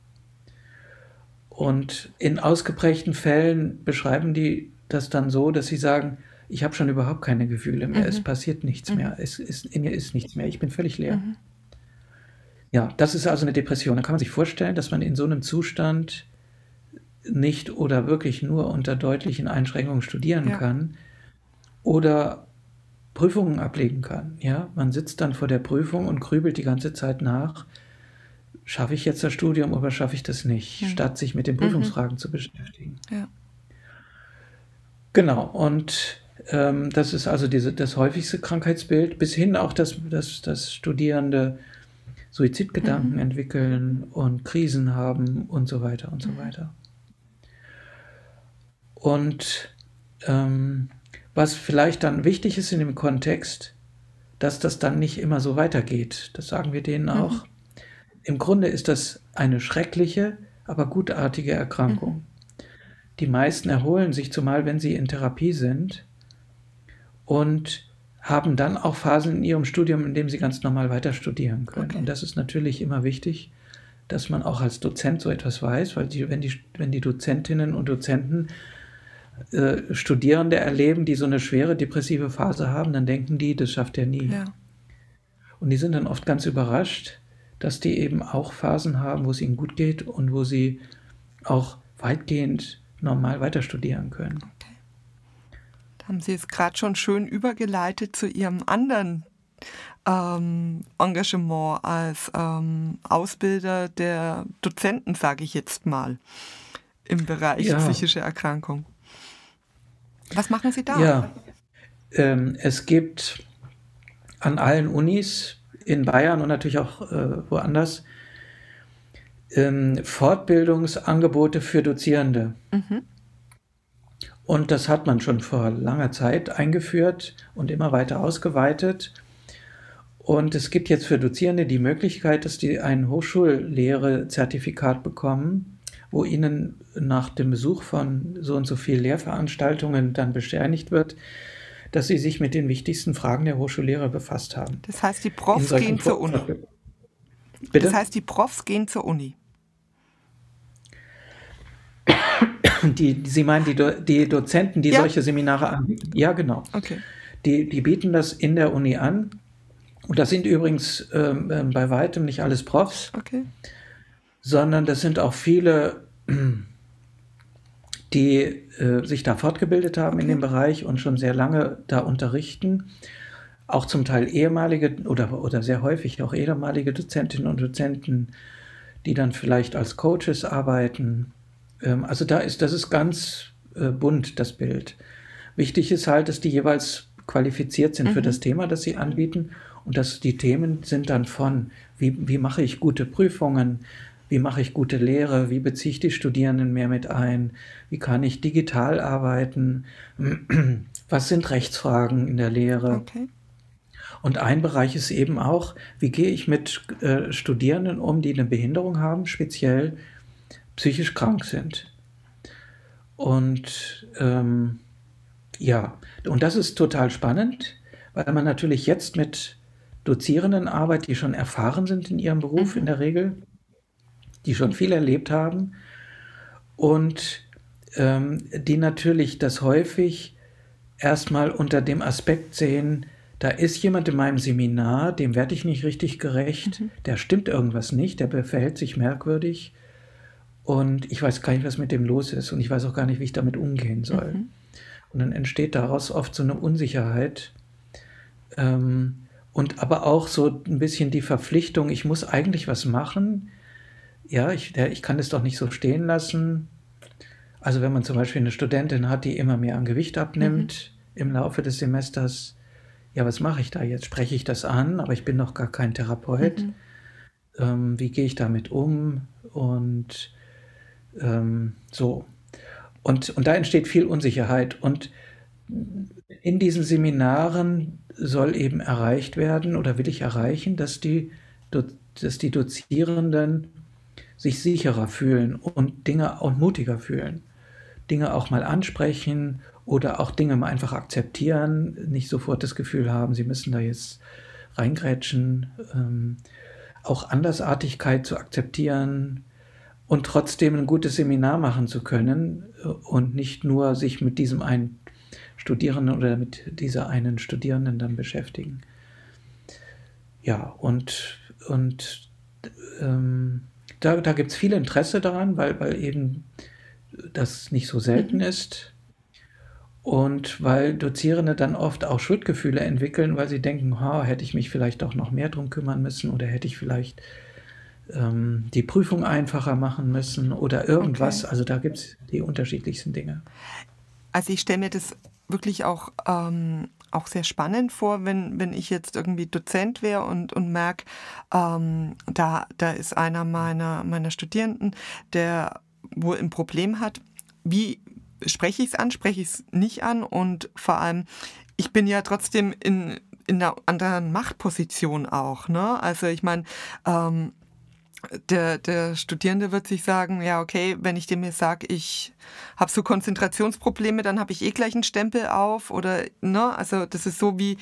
Und in ausgeprägten Fällen beschreiben die das dann so, dass sie sagen, ich habe schon überhaupt keine Gefühle mehr, mhm. es passiert nichts mhm. mehr, es ist, in mir ist nichts mehr, ich bin völlig leer. Mhm. Ja, das ist also eine Depression. Da kann man sich vorstellen, dass man in so einem Zustand nicht oder wirklich nur unter deutlichen Einschränkungen studieren ja. kann oder Prüfungen ablegen kann. Ja, man sitzt dann vor der Prüfung und grübelt die ganze Zeit nach. Schaffe ich jetzt das Studium oder schaffe ich das nicht, mhm. statt sich mit den mhm. Prüfungsfragen zu beschäftigen. Ja. Genau, und ähm, das ist also diese, das häufigste Krankheitsbild, bis hin auch, dass, dass, dass Studierende Suizidgedanken mhm. entwickeln und Krisen haben und so weiter und so mhm. weiter. Und ähm, was vielleicht dann wichtig ist in dem Kontext, dass das dann nicht immer so weitergeht. Das sagen wir denen mhm. auch. Im Grunde ist das eine schreckliche, aber gutartige Erkrankung. Mhm. Die meisten erholen sich, zumal wenn sie in Therapie sind, und haben dann auch Phasen in ihrem Studium, in dem sie ganz normal weiter studieren können. Okay. Und das ist natürlich immer wichtig, dass man auch als Dozent so etwas weiß, weil die, wenn, die, wenn die Dozentinnen und Dozenten äh, Studierende erleben, die so eine schwere depressive Phase haben, dann denken die, das schafft er nie. Ja. Und die sind dann oft ganz überrascht, dass die eben auch Phasen haben, wo es ihnen gut geht und wo sie auch weitgehend normal weiter studieren können haben Sie es gerade schon schön übergeleitet zu Ihrem anderen ähm, Engagement als ähm, Ausbilder der Dozenten, sage ich jetzt mal, im Bereich ja. psychische Erkrankung. Was machen Sie da? Ja, ähm, es gibt an allen Unis in Bayern und natürlich auch äh, woanders ähm, Fortbildungsangebote für Dozierende. Mhm. Und das hat man schon vor langer Zeit eingeführt und immer weiter ausgeweitet. Und es gibt jetzt für Dozierende die Möglichkeit, dass die ein Hochschullehre-Zertifikat bekommen, wo ihnen nach dem Besuch von so und so vielen Lehrveranstaltungen dann bescheinigt wird, dass sie sich mit den wichtigsten Fragen der Hochschullehre befasst haben. Das heißt, die Profs gehen zur Uni. Bitte? Das heißt, die Profs gehen zur Uni. Die, Sie meinen die, Do die Dozenten, die ja. solche Seminare anbieten? Ja, genau. Okay. Die, die bieten das in der Uni an. Und das sind übrigens ähm, ähm bei weitem nicht alles Profs, okay. sondern das sind auch viele, die äh, sich da fortgebildet haben okay. in dem Bereich und schon sehr lange da unterrichten. Auch zum Teil ehemalige oder, oder sehr häufig auch ehemalige Dozentinnen und Dozenten die dann vielleicht als Coaches arbeiten. Ähm, also da ist, das ist ganz äh, bunt, das Bild. Wichtig ist halt, dass die jeweils qualifiziert sind mhm. für das Thema, das sie anbieten und dass die Themen sind dann von, wie, wie mache ich gute Prüfungen, wie mache ich gute Lehre, wie beziehe ich die Studierenden mehr mit ein, wie kann ich digital arbeiten, was sind Rechtsfragen in der Lehre. Okay. Und ein Bereich ist eben auch, wie gehe ich mit äh, Studierenden um, die eine Behinderung haben, speziell psychisch krank sind. Und ähm, ja, und das ist total spannend, weil man natürlich jetzt mit Dozierenden arbeitet, die schon erfahren sind in ihrem Beruf mhm. in der Regel, die schon viel erlebt haben und ähm, die natürlich das häufig erstmal unter dem Aspekt sehen, da ist jemand in meinem Seminar, dem werde ich nicht richtig gerecht, mhm. der stimmt irgendwas nicht, der verhält sich merkwürdig und ich weiß gar nicht, was mit dem los ist und ich weiß auch gar nicht, wie ich damit umgehen soll. Mhm. Und dann entsteht daraus oft so eine Unsicherheit ähm, und aber auch so ein bisschen die Verpflichtung, ich muss eigentlich was machen. Ja, ich, ich kann es doch nicht so stehen lassen. Also wenn man zum Beispiel eine Studentin hat, die immer mehr an Gewicht abnimmt mhm. im Laufe des Semesters, ja, was mache ich da jetzt? Spreche ich das an, aber ich bin noch gar kein Therapeut. Mhm. Ähm, wie gehe ich damit um? Und ähm, so. Und, und da entsteht viel Unsicherheit. Und in diesen Seminaren soll eben erreicht werden oder will ich erreichen, dass die, dass die Dozierenden sich sicherer fühlen und Dinge auch mutiger fühlen. Dinge auch mal ansprechen oder auch Dinge mal einfach akzeptieren, nicht sofort das Gefühl haben, sie müssen da jetzt reingrätschen, ähm, auch Andersartigkeit zu akzeptieren und trotzdem ein gutes Seminar machen zu können äh, und nicht nur sich mit diesem einen Studierenden oder mit dieser einen Studierenden dann beschäftigen. Ja, und, und ähm, da, da gibt es viel Interesse daran, weil, weil eben das nicht so selten mhm. ist. Und weil Dozierende dann oft auch Schuldgefühle entwickeln, weil sie denken, ha, hätte ich mich vielleicht auch noch mehr drum kümmern müssen oder hätte ich vielleicht ähm, die Prüfung einfacher machen müssen oder irgendwas. Okay. Also da gibt es die unterschiedlichsten Dinge. Also ich stelle mir das wirklich auch, ähm, auch sehr spannend vor, wenn, wenn ich jetzt irgendwie Dozent wäre und, und merke, ähm, da, da ist einer meiner, meiner Studierenden, der wohl ein Problem hat. Wie spreche ich es an, spreche ich es nicht an und vor allem, ich bin ja trotzdem in, in einer anderen Machtposition auch. Ne? Also ich meine, ähm, der, der Studierende wird sich sagen, ja, okay, wenn ich dem jetzt sage, ich habe so Konzentrationsprobleme, dann habe ich eh gleich einen Stempel auf. Oder, ne, also das ist so wie,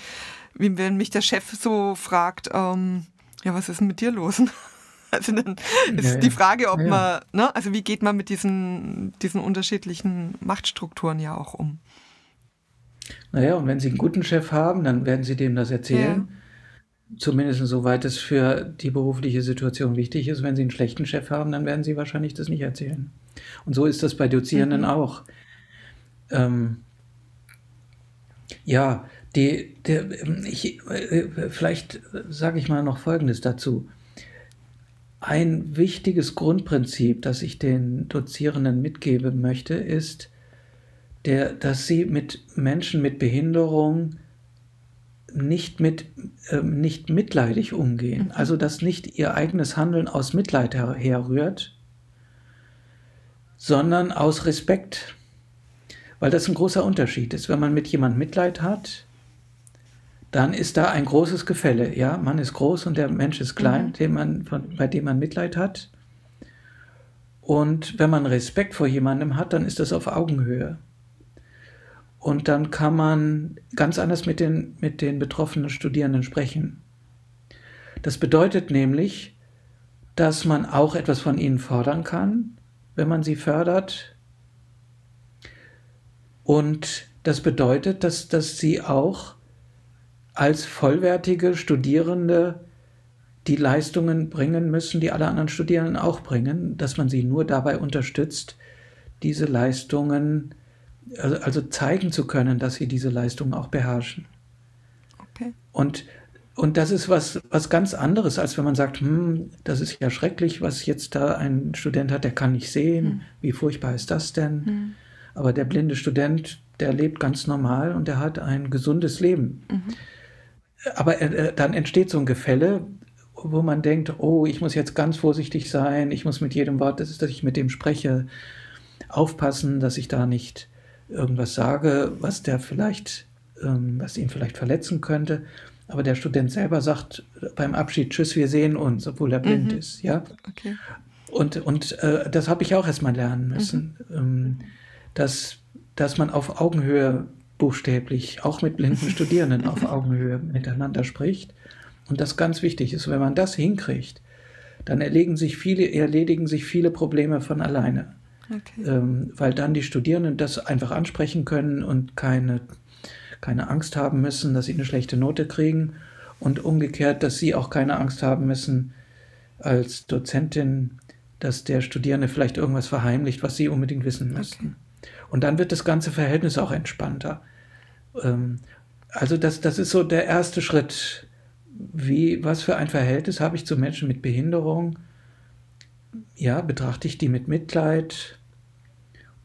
wie wenn mich der Chef so fragt, ähm, ja, was ist denn mit dir los? Also dann ist ja, die Frage, ob ja. man, ne, also wie geht man mit diesen, diesen unterschiedlichen Machtstrukturen ja auch um? Naja, und wenn Sie einen guten Chef haben, dann werden Sie dem das erzählen. Ja. Zumindest soweit es für die berufliche Situation wichtig ist. Wenn Sie einen schlechten Chef haben, dann werden Sie wahrscheinlich das nicht erzählen. Und so ist das bei Dozierenden mhm. auch. Ähm, ja, die, der, ich, äh, vielleicht sage ich mal noch Folgendes dazu. Ein wichtiges Grundprinzip, das ich den Dozierenden mitgeben möchte, ist, der, dass sie mit Menschen mit Behinderung nicht, mit, äh, nicht mitleidig umgehen. Mhm. Also dass nicht ihr eigenes Handeln aus Mitleid her herrührt, sondern aus Respekt. Weil das ein großer Unterschied ist. Wenn man mit jemandem Mitleid hat, dann ist da ein großes Gefälle. Ja, man ist groß und der Mensch ist klein, mhm. man, von, bei dem man Mitleid hat. Und wenn man Respekt vor jemandem hat, dann ist das auf Augenhöhe. Und dann kann man ganz anders mit den, mit den betroffenen Studierenden sprechen. Das bedeutet nämlich, dass man auch etwas von ihnen fordern kann, wenn man sie fördert. Und das bedeutet, dass, dass sie auch als vollwertige Studierende die Leistungen bringen müssen, die alle anderen Studierenden auch bringen, dass man sie nur dabei unterstützt, diese Leistungen also, also zeigen zu können, dass sie diese Leistungen auch beherrschen. Okay. Und, und das ist was, was ganz anderes, als wenn man sagt, hm, das ist ja schrecklich, was jetzt da ein Student hat, der kann nicht sehen. Mhm. Wie furchtbar ist das denn? Mhm. Aber der blinde Student, der lebt ganz normal und der hat ein gesundes Leben. Mhm. Aber äh, dann entsteht so ein Gefälle, wo man denkt, oh, ich muss jetzt ganz vorsichtig sein, ich muss mit jedem Wort, das ist, dass ich mit dem spreche, aufpassen, dass ich da nicht irgendwas sage, was der vielleicht, ähm, was ihn vielleicht verletzen könnte. Aber der Student selber sagt beim Abschied, tschüss, wir sehen uns, obwohl er blind mhm. ist. Ja? Okay. Und, und äh, das habe ich auch erstmal lernen müssen, mhm. ähm, dass, dass man auf Augenhöhe buchstäblich, auch mit blinden Studierenden auf Augenhöhe miteinander spricht. Und das ganz wichtig ist, wenn man das hinkriegt, dann erledigen sich viele, erledigen sich viele Probleme von alleine. Okay. Ähm, weil dann die Studierenden das einfach ansprechen können und keine keine Angst haben müssen, dass sie eine schlechte Note kriegen und umgekehrt, dass sie auch keine Angst haben müssen als Dozentin, dass der Studierende vielleicht irgendwas verheimlicht, was sie unbedingt wissen müssten. Okay. Und dann wird das ganze Verhältnis auch entspannter. Ähm, also das, das ist so der erste Schritt. Wie, was für ein Verhältnis habe ich zu Menschen mit Behinderung? Ja, betrachte ich die mit Mitleid?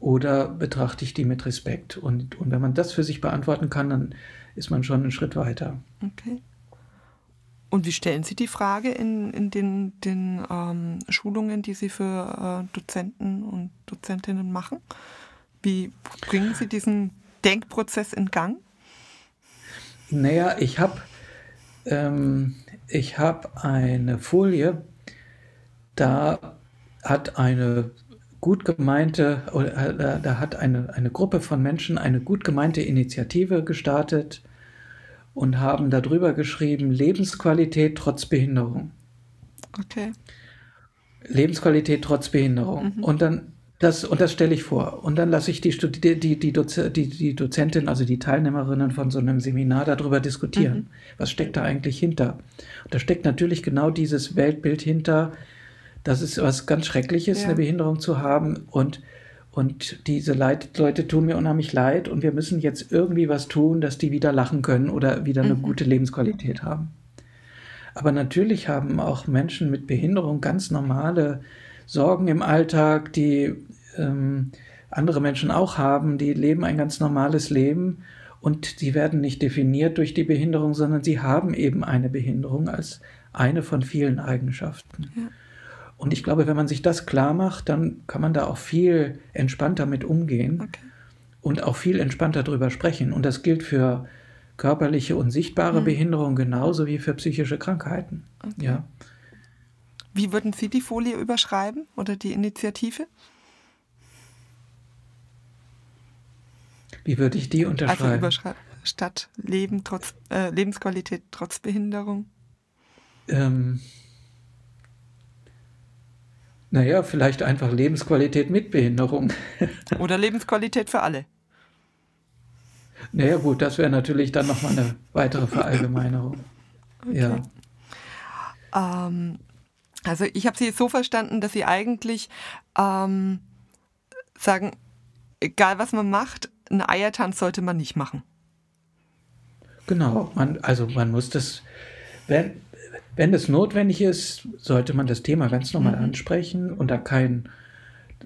Oder betrachte ich die mit Respekt? Und, und wenn man das für sich beantworten kann, dann ist man schon einen Schritt weiter. Okay. Und wie stellen Sie die Frage in, in den, den ähm, Schulungen, die Sie für äh, Dozenten und Dozentinnen machen? Wie bringen Sie diesen Denkprozess in Gang? Naja, ich habe ähm, hab eine Folie, da hat eine gut gemeinte, äh, da hat eine, eine Gruppe von Menschen eine gut gemeinte Initiative gestartet und haben darüber geschrieben, Lebensqualität trotz Behinderung. Okay. Lebensqualität trotz Behinderung. Mhm. Und dann das, und das stelle ich vor. Und dann lasse ich die, die, die, die, Doze, die, die Dozentin, also die Teilnehmerinnen von so einem Seminar darüber diskutieren. Mhm. Was steckt da eigentlich hinter? Und da steckt natürlich genau dieses Weltbild hinter, das ist was ganz Schreckliches, ja. eine Behinderung zu haben. Und, und diese Leid, Leute tun mir unheimlich leid. Und wir müssen jetzt irgendwie was tun, dass die wieder lachen können oder wieder eine mhm. gute Lebensqualität haben. Aber natürlich haben auch Menschen mit Behinderung ganz normale Sorgen im Alltag, die ähm, andere Menschen auch haben. Die leben ein ganz normales Leben und sie werden nicht definiert durch die Behinderung, sondern sie haben eben eine Behinderung als eine von vielen Eigenschaften. Ja. Und ich glaube, wenn man sich das klar macht, dann kann man da auch viel entspannter mit umgehen okay. und auch viel entspannter drüber sprechen. Und das gilt für körperliche und sichtbare mhm. Behinderung genauso wie für psychische Krankheiten. Okay. Ja. Wie würden Sie die Folie überschreiben oder die Initiative? Wie würde ich die unterschreiben? Also überschreiben statt Leben trotz, äh, Lebensqualität trotz Behinderung? Ähm, naja, vielleicht einfach Lebensqualität mit Behinderung. Oder Lebensqualität für alle. Naja gut, das wäre natürlich dann nochmal eine weitere Verallgemeinerung. Okay. Ja. Ähm, also ich habe Sie so verstanden, dass Sie eigentlich ähm, sagen, egal was man macht, einen Eiertanz sollte man nicht machen. Genau, man, also man muss das, wenn, wenn es notwendig ist, sollte man das Thema ganz normal mhm. ansprechen, unter kein,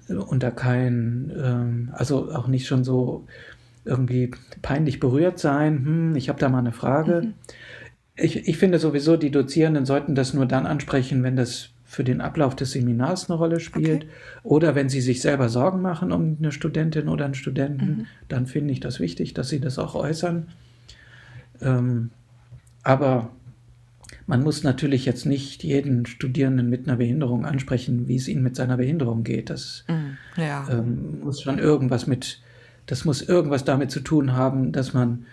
unter kein, ähm, also auch nicht schon so irgendwie peinlich berührt sein. Hm, ich habe da mal eine Frage. Mhm. Ich, ich finde sowieso, die Dozierenden sollten das nur dann ansprechen, wenn das für den Ablauf des Seminars eine Rolle spielt okay. oder wenn sie sich selber Sorgen machen um eine Studentin oder einen Studenten, mhm. dann finde ich das wichtig, dass sie das auch äußern. Ähm, aber man muss natürlich jetzt nicht jeden Studierenden mit einer Behinderung ansprechen, wie es ihm mit seiner Behinderung geht. Das mm, ja. ähm, muss schon irgendwas mit, das muss irgendwas damit zu tun haben, dass man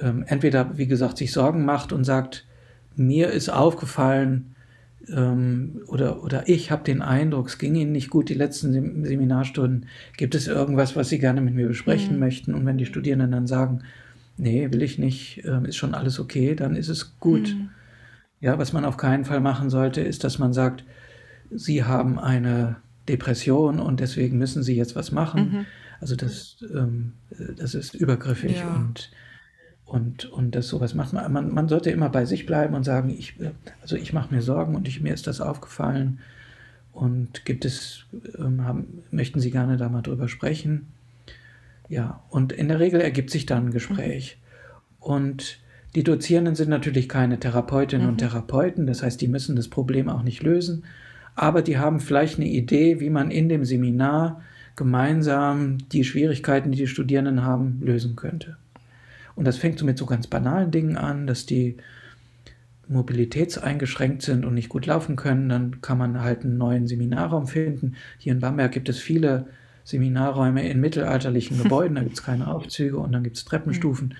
ähm, entweder, wie gesagt, sich Sorgen macht und sagt, mir ist aufgefallen ähm, oder, oder ich habe den Eindruck, es ging Ihnen nicht gut die letzten Seminarstunden. Gibt es irgendwas, was Sie gerne mit mir besprechen mm. möchten? Und wenn die Studierenden dann sagen, nee, will ich nicht, ähm, ist schon alles okay, dann ist es gut. Mm ja, was man auf keinen Fall machen sollte, ist, dass man sagt, Sie haben eine Depression und deswegen müssen Sie jetzt was machen. Mhm. Also das, ähm, das ist übergriffig ja. und, und, und das sowas macht man, man, man sollte immer bei sich bleiben und sagen, ich, also ich mache mir Sorgen und ich, mir ist das aufgefallen und gibt es, ähm, haben, möchten Sie gerne da mal drüber sprechen? Ja, und in der Regel ergibt sich dann ein Gespräch. Mhm. Und die Dozierenden sind natürlich keine Therapeutinnen mhm. und Therapeuten, das heißt, die müssen das Problem auch nicht lösen, aber die haben vielleicht eine Idee, wie man in dem Seminar gemeinsam die Schwierigkeiten, die die Studierenden haben, lösen könnte. Und das fängt so mit so ganz banalen Dingen an, dass die mobilitätseingeschränkt sind und nicht gut laufen können. Dann kann man halt einen neuen Seminarraum finden. Hier in Bamberg gibt es viele Seminarräume in mittelalterlichen Gebäuden. Da gibt es keine Aufzüge und dann gibt es Treppenstufen.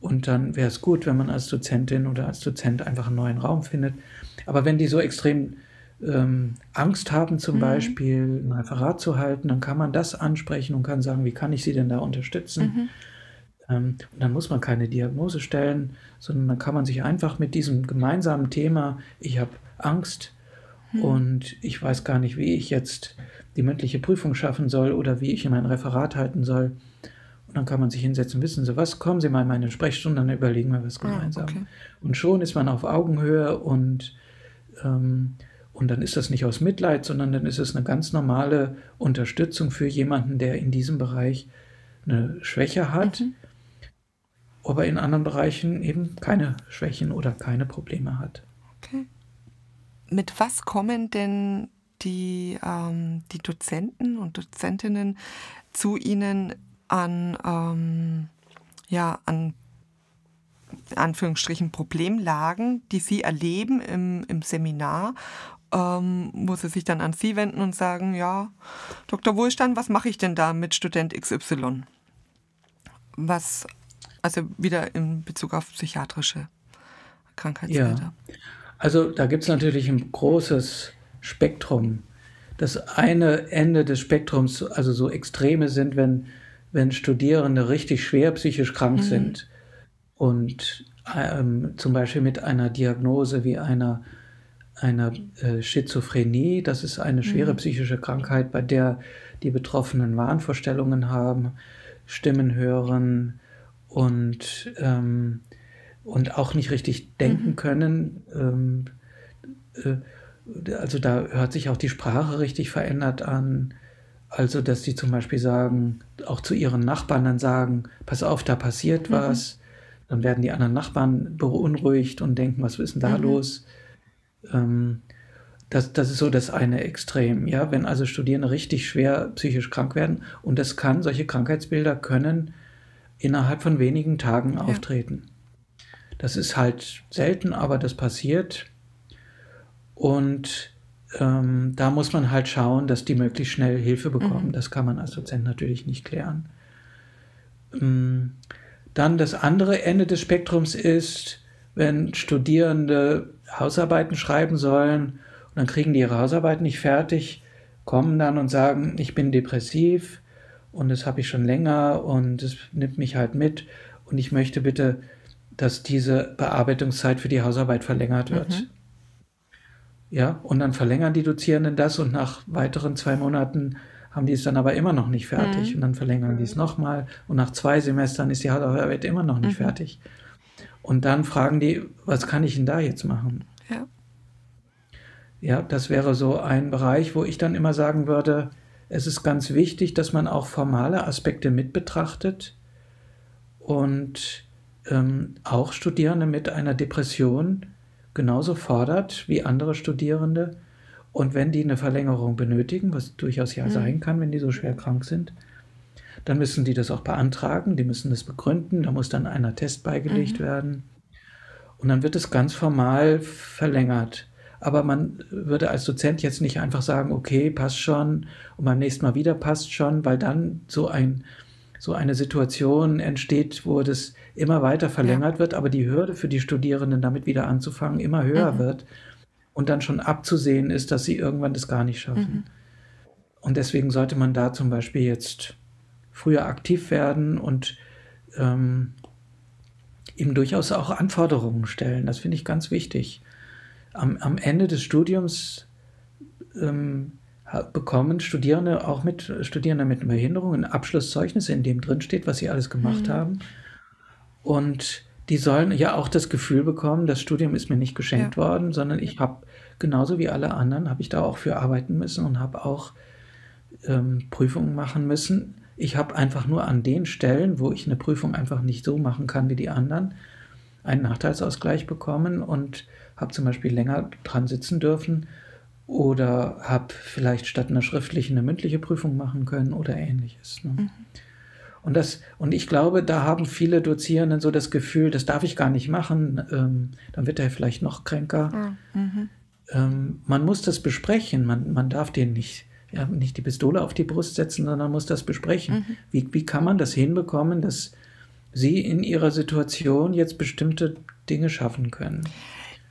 Und dann wäre es gut, wenn man als Dozentin oder als Dozent einfach einen neuen Raum findet. Aber wenn die so extrem ähm, Angst haben, zum mhm. Beispiel ein Referat zu halten, dann kann man das ansprechen und kann sagen, wie kann ich sie denn da unterstützen? Mhm. Ähm, und dann muss man keine Diagnose stellen, sondern dann kann man sich einfach mit diesem gemeinsamen Thema, ich habe Angst hm. und ich weiß gar nicht, wie ich jetzt die mündliche Prüfung schaffen soll oder wie ich mein Referat halten soll. Und dann kann man sich hinsetzen, wissen Sie was, kommen Sie mal in meine Sprechstunde, dann überlegen wir was ah, gemeinsam. Ah, okay. Und schon ist man auf Augenhöhe und, ähm, und dann ist das nicht aus Mitleid, sondern dann ist es eine ganz normale Unterstützung für jemanden, der in diesem Bereich eine Schwäche hat. Mhm ob er in anderen Bereichen eben keine Schwächen oder keine Probleme hat. Okay. Mit was kommen denn die, ähm, die Dozenten und Dozentinnen zu Ihnen an, ähm, ja, an Anführungsstrichen Problemlagen, die Sie erleben im, im Seminar, ähm, wo Sie sich dann an Sie wenden und sagen, ja, Dr. Wohlstand, was mache ich denn da mit Student XY? Was also wieder in Bezug auf psychiatrische Krankheitsbilder. Ja. Also da gibt es natürlich ein großes Spektrum. Das eine Ende des Spektrums, also so Extreme sind, wenn, wenn Studierende richtig schwer psychisch krank mhm. sind und ähm, zum Beispiel mit einer Diagnose wie einer, einer äh, Schizophrenie, das ist eine schwere mhm. psychische Krankheit, bei der die Betroffenen Wahnvorstellungen haben, Stimmen hören, und, ähm, und auch nicht richtig denken mhm. können. Ähm, äh, also da hört sich auch die Sprache richtig verändert an. Also, dass sie zum Beispiel sagen, auch zu ihren Nachbarn dann sagen, pass auf, da passiert mhm. was. Dann werden die anderen Nachbarn beunruhigt und denken, was ist denn da mhm. los? Ähm, das, das ist so das eine Extrem, ja. Wenn also Studierende richtig schwer psychisch krank werden und das kann, solche Krankheitsbilder können innerhalb von wenigen Tagen ja. auftreten. Das ist halt selten, aber das passiert. Und ähm, da muss man halt schauen, dass die möglichst schnell Hilfe bekommen. Mhm. Das kann man als Dozent natürlich nicht klären. Ähm, dann das andere Ende des Spektrums ist, wenn Studierende Hausarbeiten schreiben sollen und dann kriegen die ihre Hausarbeiten nicht fertig, kommen dann und sagen, ich bin depressiv, und das habe ich schon länger und es nimmt mich halt mit und ich möchte bitte, dass diese Bearbeitungszeit für die Hausarbeit verlängert wird. Mhm. Ja, und dann verlängern die Dozierenden das und nach weiteren zwei Monaten haben die es dann aber immer noch nicht fertig. Mhm. Und dann verlängern die es nochmal und nach zwei Semestern ist die Hausarbeit immer noch nicht mhm. fertig. Und dann fragen die, was kann ich denn da jetzt machen? Ja. Ja, das wäre so ein Bereich, wo ich dann immer sagen würde, es ist ganz wichtig, dass man auch formale Aspekte mit betrachtet und ähm, auch Studierende mit einer Depression genauso fordert wie andere Studierende. Und wenn die eine Verlängerung benötigen, was durchaus ja mhm. sein kann, wenn die so schwer krank sind, dann müssen die das auch beantragen, die müssen das begründen, da muss dann einer Test beigelegt mhm. werden. Und dann wird es ganz formal verlängert. Aber man würde als Dozent jetzt nicht einfach sagen, okay, passt schon und beim nächsten Mal wieder passt schon, weil dann so ein so eine Situation entsteht, wo das immer weiter verlängert ja. wird, aber die Hürde für die Studierenden, damit wieder anzufangen, immer höher mhm. wird und dann schon abzusehen ist, dass sie irgendwann das gar nicht schaffen. Mhm. Und deswegen sollte man da zum Beispiel jetzt früher aktiv werden und ähm, ihm durchaus auch Anforderungen stellen. Das finde ich ganz wichtig am, am Ende des Studiums ähm, bekommen Studierende, auch mit Studierende mit Behinderung, ein Abschlusszeugnis, in dem drin steht, was sie alles gemacht mhm. haben. Und die sollen ja auch das Gefühl bekommen, das Studium ist mir nicht geschenkt ja. worden, sondern ich habe genauso wie alle anderen, habe ich da auch für arbeiten müssen und habe auch ähm, Prüfungen machen müssen. Ich habe einfach nur an den Stellen, wo ich eine Prüfung einfach nicht so machen kann wie die anderen, einen Nachteilsausgleich bekommen und habe zum Beispiel länger dran sitzen dürfen oder habe vielleicht statt einer schriftlichen eine mündliche Prüfung machen können oder ähnliches. Ne? Mhm. Und, das, und ich glaube, da haben viele Dozierenden so das Gefühl, das darf ich gar nicht machen, ähm, dann wird er vielleicht noch kränker. Mhm. Ähm, man muss das besprechen, man, man darf den nicht, ja, nicht die Pistole auf die Brust setzen, sondern muss das besprechen. Mhm. Wie, wie kann man das hinbekommen, dass sie in ihrer Situation jetzt bestimmte Dinge schaffen können?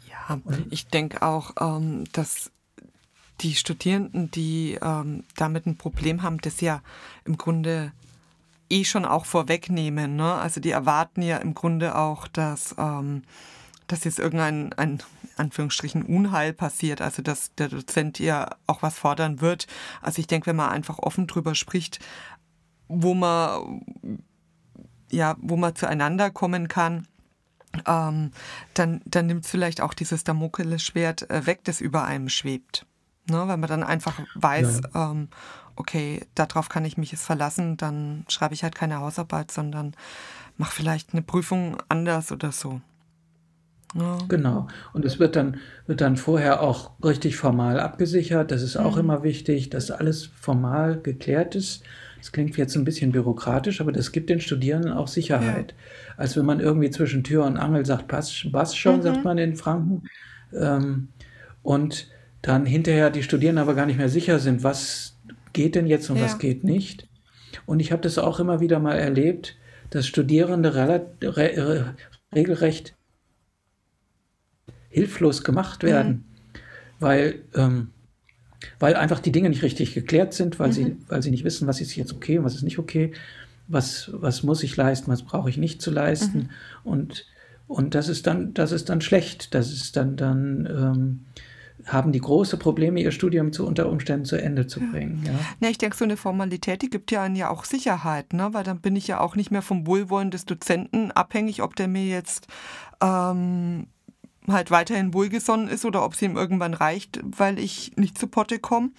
Ja, ich denke auch, ähm, dass die Studierenden, die ähm, damit ein Problem haben, das ja im Grunde eh schon auch vorwegnehmen. Ne? Also die erwarten ja im Grunde auch, dass, ähm, dass jetzt irgendein ein, Anführungsstrichen Unheil passiert, also dass der Dozent ja auch was fordern wird. Also ich denke, wenn man einfach offen drüber spricht, wo man ja, wo man zueinander kommen kann, ähm, dann, dann nimmt es vielleicht auch dieses Damoklesschwert äh, weg, das über einem schwebt. Ne? Weil man dann einfach weiß, ja. ähm, okay, darauf kann ich mich jetzt verlassen, dann schreibe ich halt keine Hausarbeit, sondern mache vielleicht eine Prüfung anders oder so. Ja. Genau. Und es wird dann, wird dann vorher auch richtig formal abgesichert. Das ist auch mhm. immer wichtig, dass alles formal geklärt ist. Das klingt jetzt ein bisschen bürokratisch, aber das gibt den Studierenden auch Sicherheit. Ja. Als wenn man irgendwie zwischen Tür und Angel sagt, passt, passt schon, mhm. sagt man in Franken. Ähm, und dann hinterher die Studierenden aber gar nicht mehr sicher sind, was geht denn jetzt und ja. was geht nicht. Und ich habe das auch immer wieder mal erlebt, dass Studierende re regelrecht hilflos gemacht werden, mhm. weil, ähm, weil einfach die Dinge nicht richtig geklärt sind, weil, mhm. sie, weil sie nicht wissen, was ist jetzt okay und was ist nicht okay, was, was muss ich leisten, was brauche ich nicht zu leisten. Mhm. Und, und das ist dann, das ist dann schlecht. Das ist dann, dann ähm, haben die große Probleme, ihr Studium zu unter Umständen zu Ende zu bringen. Ja, ja ich denke, so eine Formalität, die gibt ja einen ja auch Sicherheit, ne? weil dann bin ich ja auch nicht mehr vom Wohlwollen des Dozenten abhängig, ob der mir jetzt ähm, halt weiterhin wohlgesonnen ist oder ob es ihm irgendwann reicht, weil ich nicht zu Potte komme.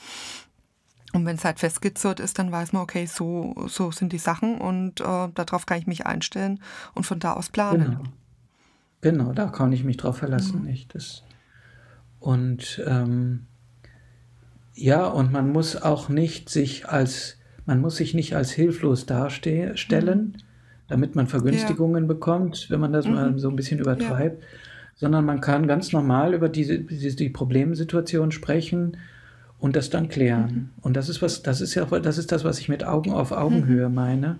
Und wenn es halt festgezurrt ist, dann weiß man, okay, so, so sind die Sachen und äh, darauf kann ich mich einstellen und von da aus planen. Genau, genau da kann ich mich drauf verlassen. Mhm. Nicht? Das, und ähm, ja, und man muss auch nicht sich als, man muss sich nicht als hilflos darstellen, damit man Vergünstigungen ja. bekommt, wenn man das mhm. mal so ein bisschen übertreibt, ja. sondern man kann ganz normal über diese, diese die Problemsituation sprechen und das dann klären. Mhm. Und das ist was, das ist ja, das ist das, was ich mit Augen auf Augenhöhe mhm. meine.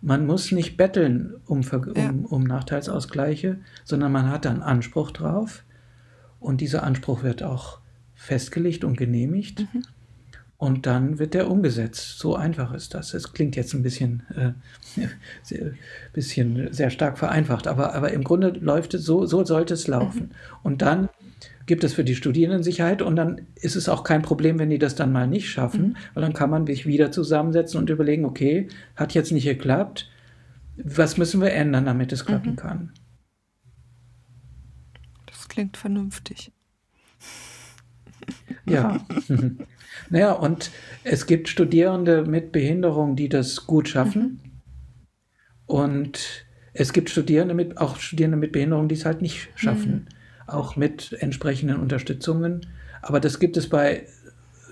Man muss nicht betteln um, um, ja. um Nachteilsausgleiche, sondern man hat dann Anspruch drauf. Und dieser Anspruch wird auch festgelegt und genehmigt. Mhm. Und dann wird der umgesetzt. So einfach ist das. Es klingt jetzt ein bisschen, äh, sehr, bisschen sehr stark vereinfacht, aber, aber im Grunde läuft es so, so sollte es laufen. Mhm. Und dann gibt es für die Studierenden Sicherheit und dann ist es auch kein Problem, wenn die das dann mal nicht schaffen, mhm. weil dann kann man sich wieder zusammensetzen und überlegen, okay, hat jetzt nicht geklappt, was müssen wir ändern, damit es klappen mhm. kann klingt vernünftig. Ja. naja, und es gibt Studierende mit Behinderung, die das gut schaffen. Mhm. Und es gibt Studierende mit, auch Studierende mit Behinderung, die es halt nicht schaffen. Mhm. Auch mit entsprechenden Unterstützungen. Aber das gibt es bei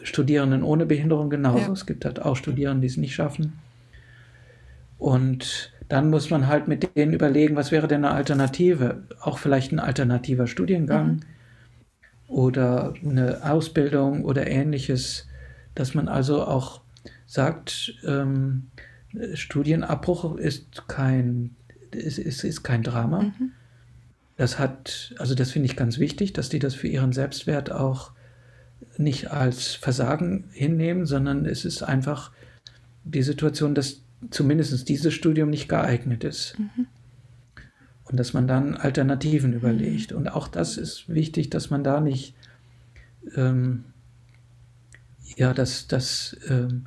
Studierenden ohne Behinderung genauso. Ja. Es gibt halt auch Studierende, die es nicht schaffen. Und dann muss man halt mit denen überlegen, was wäre denn eine Alternative? Auch vielleicht ein alternativer Studiengang mhm. oder eine Ausbildung oder ähnliches, dass man also auch sagt, ähm, Studienabbruch ist kein, ist, ist, ist kein Drama. Mhm. Das hat, also das finde ich ganz wichtig, dass die das für ihren Selbstwert auch nicht als Versagen hinnehmen, sondern es ist einfach die Situation, dass zumindest dieses Studium nicht geeignet ist. Mhm. Und dass man dann Alternativen überlegt. Und auch das ist wichtig, dass man da nicht, ähm, ja, dass, dass ähm,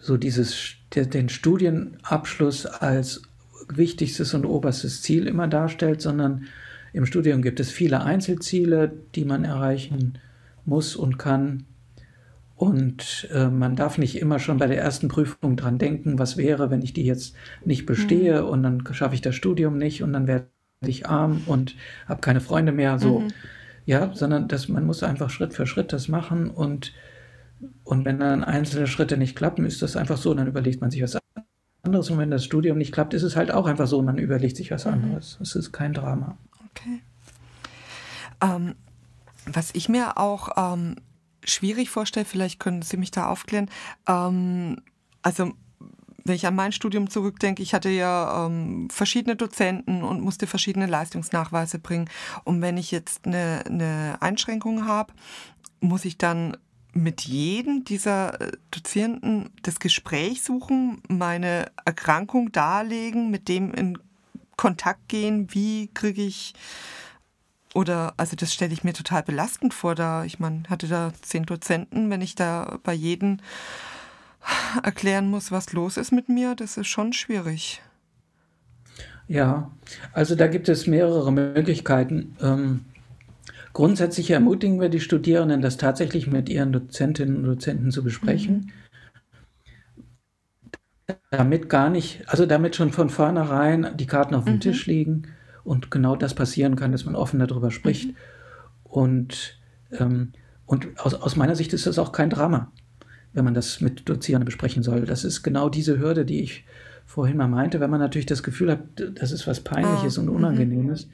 so dieses, der, den Studienabschluss als wichtigstes und oberstes Ziel immer darstellt, sondern im Studium gibt es viele Einzelziele, die man erreichen muss und kann. Und äh, man darf nicht immer schon bei der ersten Prüfung dran denken, was wäre, wenn ich die jetzt nicht bestehe mhm. und dann schaffe ich das Studium nicht und dann werde ich arm und habe keine Freunde mehr. So, mhm. ja, sondern das, man muss einfach Schritt für Schritt das machen und und wenn dann einzelne Schritte nicht klappen, ist das einfach so, dann überlegt man sich was anderes. Und wenn das Studium nicht klappt, ist es halt auch einfach so, man überlegt sich was mhm. anderes. Es ist kein Drama. Okay. Ähm, was ich mir auch ähm, schwierig vorstelle, vielleicht können Sie mich da aufklären, ähm, also wenn ich an mein Studium zurückdenke, ich hatte ja ähm, verschiedene Dozenten und musste verschiedene Leistungsnachweise bringen. Und wenn ich jetzt eine, eine Einschränkung habe, muss ich dann mit jedem dieser äh, Dozierenden das Gespräch suchen, meine Erkrankung darlegen, mit dem in Kontakt gehen, wie kriege ich oder also das stelle ich mir total belastend vor. Da ich meine, hatte da zehn Dozenten, wenn ich da bei jedem erklären muss, was los ist mit mir, das ist schon schwierig. Ja, also da gibt es mehrere Möglichkeiten. Ähm, Grundsätzlich ermutigen wir die Studierenden, das tatsächlich mit ihren Dozentinnen und Dozenten zu besprechen. Mhm. Damit gar nicht, also damit schon von vornherein die Karten auf dem mhm. Tisch liegen und genau das passieren kann, dass man offen darüber spricht. Mhm. Und, ähm, und aus, aus meiner Sicht ist das auch kein Drama, wenn man das mit Dozierenden besprechen soll. Das ist genau diese Hürde, die ich vorhin mal meinte, wenn man natürlich das Gefühl hat, das ist was Peinliches oh. und Unangenehmes. Mhm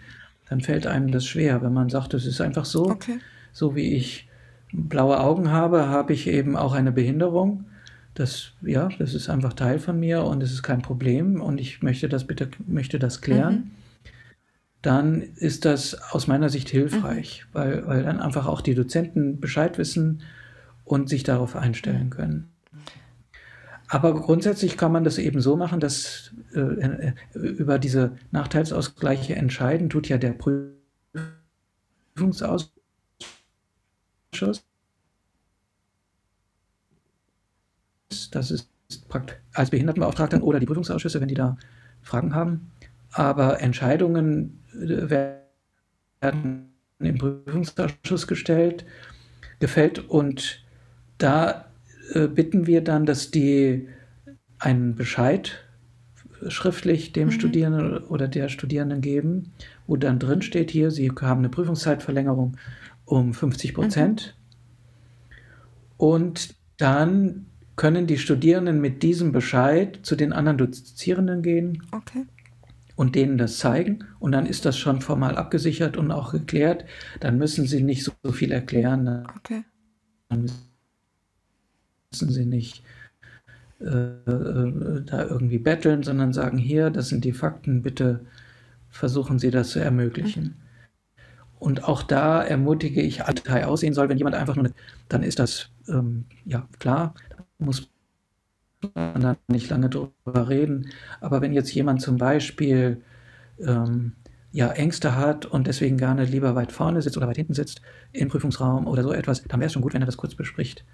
dann fällt einem das schwer, wenn man sagt, es ist einfach so, okay. so wie ich blaue Augen habe, habe ich eben auch eine Behinderung. Das, ja, das ist einfach Teil von mir und es ist kein Problem und ich möchte das bitte, möchte das klären. Mhm. Dann ist das aus meiner Sicht hilfreich, mhm. weil, weil dann einfach auch die Dozenten Bescheid wissen und sich darauf einstellen können. Aber grundsätzlich kann man das eben so machen, dass äh, äh, über diese Nachteilsausgleiche entscheiden tut ja der Prüfungsausschuss. Das ist praktisch als Behindertenbeauftragter oder die Prüfungsausschüsse, wenn die da Fragen haben. Aber Entscheidungen werden im Prüfungsausschuss gestellt, gefällt und da äh, bitten wir dann, dass die einen Bescheid schriftlich dem mhm. Studierenden oder der Studierenden geben, wo dann drin steht hier, sie haben eine Prüfungszeitverlängerung um 50 Prozent. Mhm. Und dann können die Studierenden mit diesem Bescheid zu den anderen Dozierenden gehen okay. Und denen das zeigen. Und dann ist das schon formal abgesichert und auch geklärt. Dann müssen sie nicht so, so viel erklären. Okay. Dann müssen sie nicht äh, äh, da irgendwie betteln, sondern sagen, hier, das sind die Fakten, bitte versuchen Sie das zu ermöglichen. Und auch da ermutige ich, Partei aussehen soll, wenn jemand einfach nur, dann ist das, ähm, ja, klar, muss man da nicht lange drüber reden. Aber wenn jetzt jemand zum Beispiel ähm, ja, Ängste hat und deswegen gerne lieber weit vorne sitzt oder weit hinten sitzt im Prüfungsraum oder so etwas, dann wäre es schon gut, wenn er das kurz bespricht.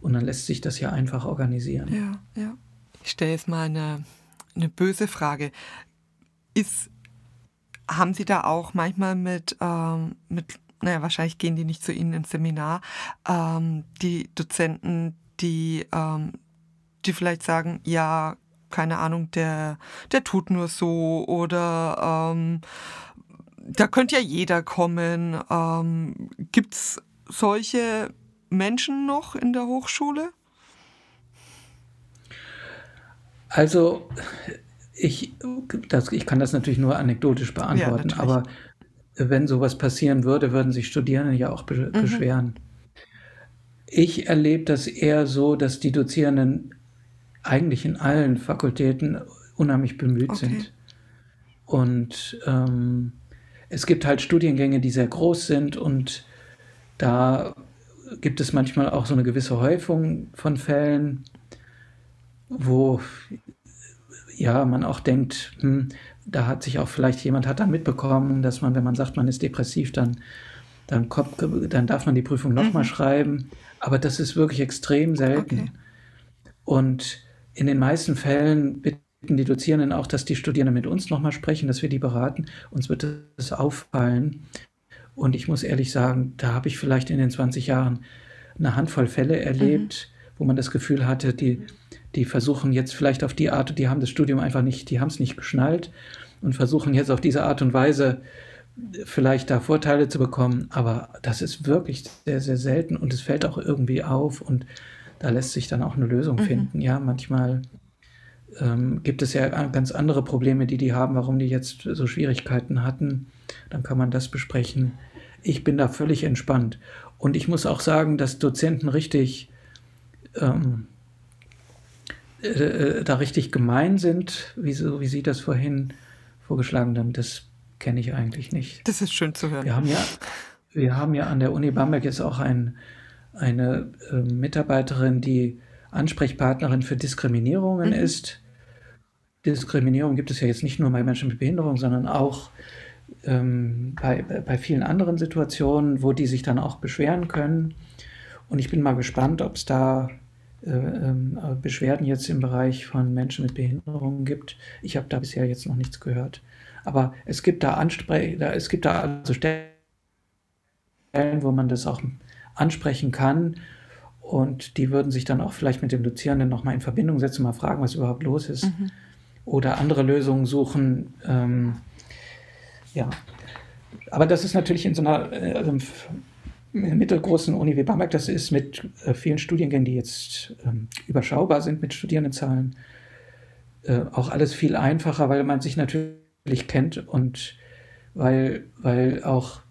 Und dann lässt sich das ja einfach organisieren. Ja, ja. Ich stelle jetzt mal eine, eine böse Frage. Ist, haben Sie da auch manchmal mit, ähm, mit, naja, wahrscheinlich gehen die nicht zu Ihnen ins Seminar, ähm, die Dozenten, die, ähm, die vielleicht sagen, ja, keine Ahnung, der, der tut nur so oder ähm, da könnte ja jeder kommen. Ähm, Gibt es solche Menschen noch in der Hochschule? Also, ich, das, ich kann das natürlich nur anekdotisch beantworten, ja, aber wenn sowas passieren würde, würden sich Studierende ja auch be mhm. beschweren. Ich erlebe das eher so, dass die Dozierenden eigentlich in allen Fakultäten unheimlich bemüht okay. sind. Und ähm, es gibt halt Studiengänge, die sehr groß sind und da gibt es manchmal auch so eine gewisse Häufung von Fällen, wo ja man auch denkt, hm, da hat sich auch vielleicht jemand hat dann mitbekommen, dass man, wenn man sagt, man ist depressiv, dann, dann, kommt, dann darf man die Prüfung nochmal mhm. schreiben. Aber das ist wirklich extrem selten. Okay. Und in den meisten Fällen bitten die Dozierenden auch, dass die Studierenden mit uns nochmal sprechen, dass wir die beraten. Uns wird es auffallen. Und ich muss ehrlich sagen, da habe ich vielleicht in den 20 Jahren eine Handvoll Fälle erlebt, mhm. wo man das Gefühl hatte, die, die versuchen jetzt vielleicht auf die Art, die haben das Studium einfach nicht, die haben es nicht geschnallt und versuchen jetzt auf diese Art und Weise vielleicht da Vorteile zu bekommen. Aber das ist wirklich sehr, sehr selten und es fällt auch irgendwie auf und da lässt sich dann auch eine Lösung mhm. finden. Ja, manchmal ähm, gibt es ja ganz andere Probleme, die die haben, warum die jetzt so Schwierigkeiten hatten. Dann kann man das besprechen. Ich bin da völlig entspannt. Und ich muss auch sagen, dass Dozenten richtig ähm, äh, äh da richtig gemein sind, wie, so, wie Sie das vorhin vorgeschlagen haben. Das kenne ich eigentlich nicht. Das ist schön zu hören. Wir haben ja, wir haben ja an der Uni Bamberg jetzt auch ein, eine äh, Mitarbeiterin, die Ansprechpartnerin für Diskriminierungen mhm. ist. Diskriminierung gibt es ja jetzt nicht nur bei Menschen mit Behinderung, sondern auch ähm, bei, bei vielen anderen Situationen, wo die sich dann auch beschweren können. Und ich bin mal gespannt, ob es da äh, äh, Beschwerden jetzt im Bereich von Menschen mit Behinderungen gibt. Ich habe da bisher jetzt noch nichts gehört. Aber es gibt da Ansprech es gibt da also Stellen, wo man das auch ansprechen kann. Und die würden sich dann auch vielleicht mit dem Dozierenden nochmal in Verbindung setzen, mal fragen, was überhaupt los ist. Mhm. Oder andere Lösungen suchen. Ähm, ja. Aber das ist natürlich in so einer äh, also mittelgroßen Uni wie Bamberg, das ist mit äh, vielen Studiengängen, die jetzt ähm, überschaubar sind mit Studierendenzahlen, äh, auch alles viel einfacher, weil man sich natürlich kennt und weil, weil auch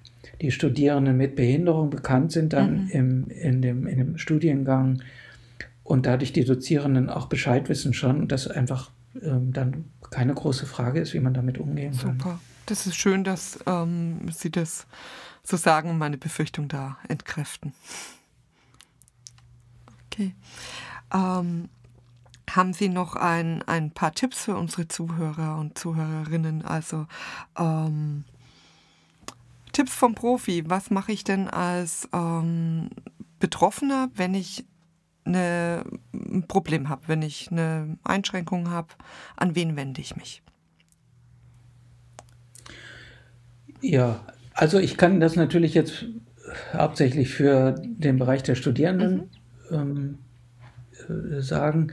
die Studierenden mit Behinderung bekannt sind dann mhm. im, in, dem, in dem Studiengang und dadurch die Dozierenden auch Bescheid wissen schon und das einfach ähm, dann keine große Frage ist, wie man damit umgehen Super. kann. Super. Das ist schön, dass ähm, Sie das so sagen und meine Befürchtung da entkräften. Okay. Ähm, haben Sie noch ein, ein paar Tipps für unsere Zuhörer und Zuhörerinnen? Also ähm, Tipps vom Profi. Was mache ich denn als ähm, Betroffener, wenn ich eine, ein Problem habe, wenn ich eine Einschränkung habe? An wen wende ich mich? Ja, also ich kann das natürlich jetzt hauptsächlich für den Bereich der Studierenden mhm. ähm, äh, sagen.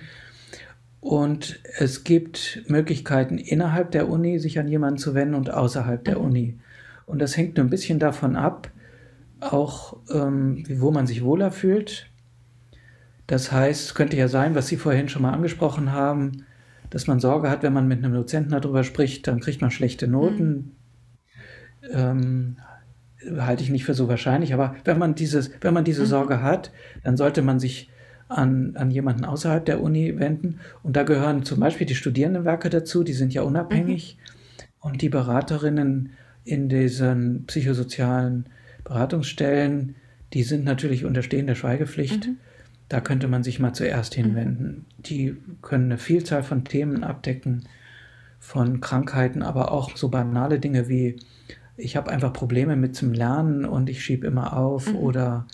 Und es gibt Möglichkeiten innerhalb der Uni, sich an jemanden zu wenden und außerhalb der mhm. Uni. Und das hängt ein bisschen davon ab, auch ähm, wo man sich wohler fühlt. Das heißt, es könnte ja sein, was Sie vorhin schon mal angesprochen haben, dass man Sorge hat, wenn man mit einem Dozenten darüber spricht, dann kriegt man schlechte Noten. Mhm. Ähm, halte ich nicht für so wahrscheinlich, aber wenn man, dieses, wenn man diese mhm. Sorge hat, dann sollte man sich an, an jemanden außerhalb der Uni wenden. Und da gehören zum Beispiel die Studierendenwerke dazu, die sind ja unabhängig. Mhm. Und die Beraterinnen in diesen psychosozialen Beratungsstellen, die sind natürlich unterstehend der Schweigepflicht. Mhm. Da könnte man sich mal zuerst mhm. hinwenden. Die können eine Vielzahl von Themen abdecken, von Krankheiten, aber auch so banale Dinge wie, ich habe einfach Probleme mit zum Lernen und ich schiebe immer auf mhm. oder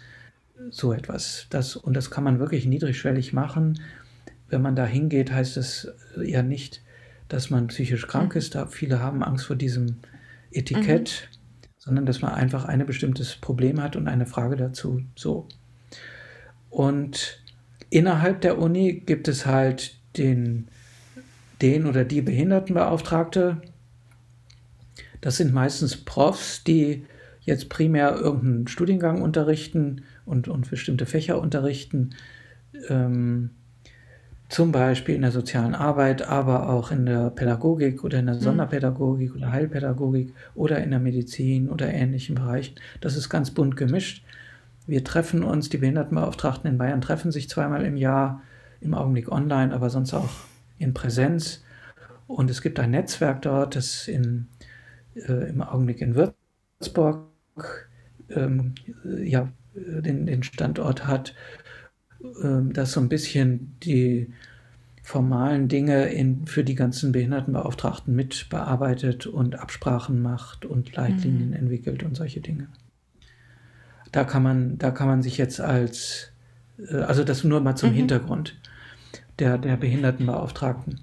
so etwas. Das, und das kann man wirklich niedrigschwellig machen. Wenn man da hingeht, heißt es ja nicht, dass man psychisch krank mhm. ist. Da viele haben Angst vor diesem Etikett, mhm. sondern dass man einfach ein bestimmtes Problem hat und eine Frage dazu. So. Und innerhalb der Uni gibt es halt den, den oder die Behindertenbeauftragte. Das sind meistens Profs, die jetzt primär irgendeinen Studiengang unterrichten und, und bestimmte Fächer unterrichten. Ähm, zum Beispiel in der sozialen Arbeit, aber auch in der Pädagogik oder in der hm. Sonderpädagogik oder Heilpädagogik oder in der Medizin oder ähnlichen Bereichen. Das ist ganz bunt gemischt. Wir treffen uns, die Behindertenbeauftragten in Bayern treffen sich zweimal im Jahr, im Augenblick online, aber sonst auch in Präsenz. Und es gibt ein Netzwerk dort, das in, äh, im Augenblick in Würzburg ähm, ja, den, den Standort hat ähm, das so ein bisschen die formalen Dinge in, für die ganzen Behindertenbeauftragten mit bearbeitet und Absprachen macht und Leitlinien mhm. entwickelt und solche Dinge. Da kann man, da kann man sich jetzt als, äh, also das nur mal zum mhm. Hintergrund der, der Behindertenbeauftragten.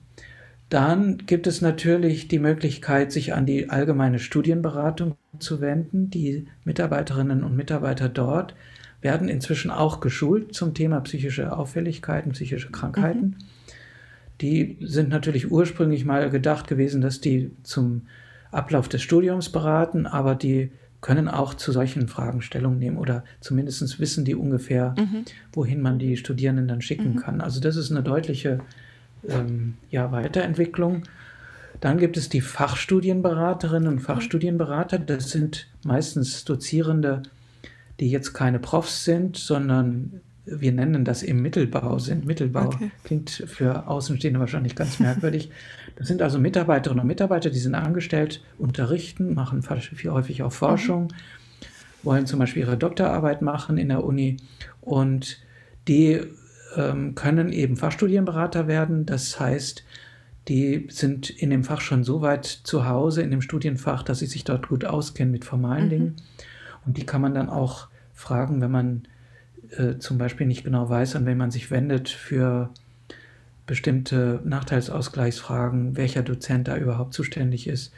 Dann gibt es natürlich die Möglichkeit, sich an die allgemeine Studienberatung zu wenden. Die Mitarbeiterinnen und Mitarbeiter dort werden inzwischen auch geschult zum Thema psychische Auffälligkeiten, psychische Krankheiten. Mhm. Die sind natürlich ursprünglich mal gedacht gewesen, dass die zum Ablauf des Studiums beraten, aber die können auch zu solchen Fragen Stellung nehmen oder zumindest wissen die ungefähr, mhm. wohin man die Studierenden dann schicken mhm. kann. Also das ist eine deutliche ähm, ja, Weiterentwicklung. Dann gibt es die Fachstudienberaterinnen und Fachstudienberater. Das sind meistens Dozierende, die jetzt keine Profs sind, sondern wir nennen das im Mittelbau sind. Mittelbau okay. klingt für Außenstehende wahrscheinlich ganz merkwürdig. Das sind also Mitarbeiterinnen und Mitarbeiter, die sind angestellt, unterrichten, machen viel häufig auch Forschung, mhm. wollen zum Beispiel ihre Doktorarbeit machen in der Uni und die ähm, können eben Fachstudienberater werden. Das heißt, die sind in dem Fach schon so weit zu Hause, in dem Studienfach, dass sie sich dort gut auskennen mit formalen mhm. Dingen. Und die kann man dann auch fragen, wenn man äh, zum Beispiel nicht genau weiß, an wen man sich wendet für bestimmte Nachteilsausgleichsfragen, welcher Dozent da überhaupt zuständig ist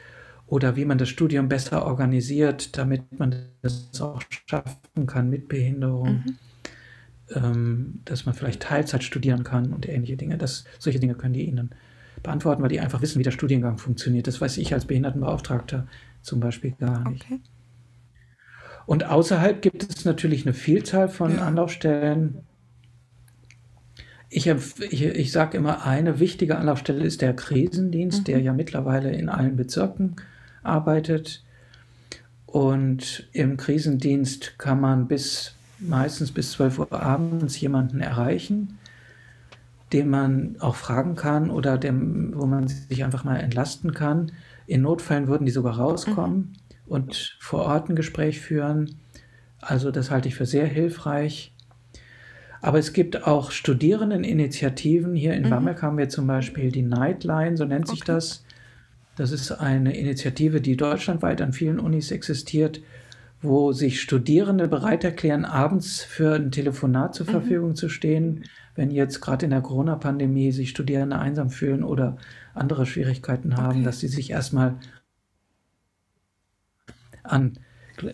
oder wie man das Studium besser organisiert, damit man das auch schaffen kann mit Behinderung. Mhm ähm, dass man vielleicht Teilzeit studieren kann und ähnliche Dinge. Das, solche Dinge können die Ihnen beantworten, weil die einfach wissen, wie der Studiengang funktioniert. Das weiß ich als Behindertenbeauftragter zum Beispiel gar nicht. Okay. Und außerhalb gibt es natürlich eine Vielzahl von ja. Anlaufstellen. Ich, ich, ich sage immer, eine wichtige Anlaufstelle ist der Krisendienst, mhm. der ja mittlerweile in allen Bezirken arbeitet. Und im Krisendienst kann man bis meistens bis 12 Uhr abends jemanden erreichen, den man auch fragen kann oder dem, wo man sich einfach mal entlasten kann. In Notfällen würden die sogar rauskommen mhm. Und vor Ort ein Gespräch führen. Also das halte ich für sehr hilfreich. Aber es gibt auch Studierendeninitiativen. Hier in mhm. Bamberg haben wir zum Beispiel die Nightline, so nennt sich das. Das ist eine Initiative, die deutschlandweit an vielen Unis existiert, wo sich Studierende bereit erklären, abends für ein Telefonat zur mhm. Verfügung mhm. zu stehen, wenn jetzt gerade in der Corona-Pandemie sich Studierende einsam fühlen oder andere Schwierigkeiten haben, okay. dass sie sich erstmal an,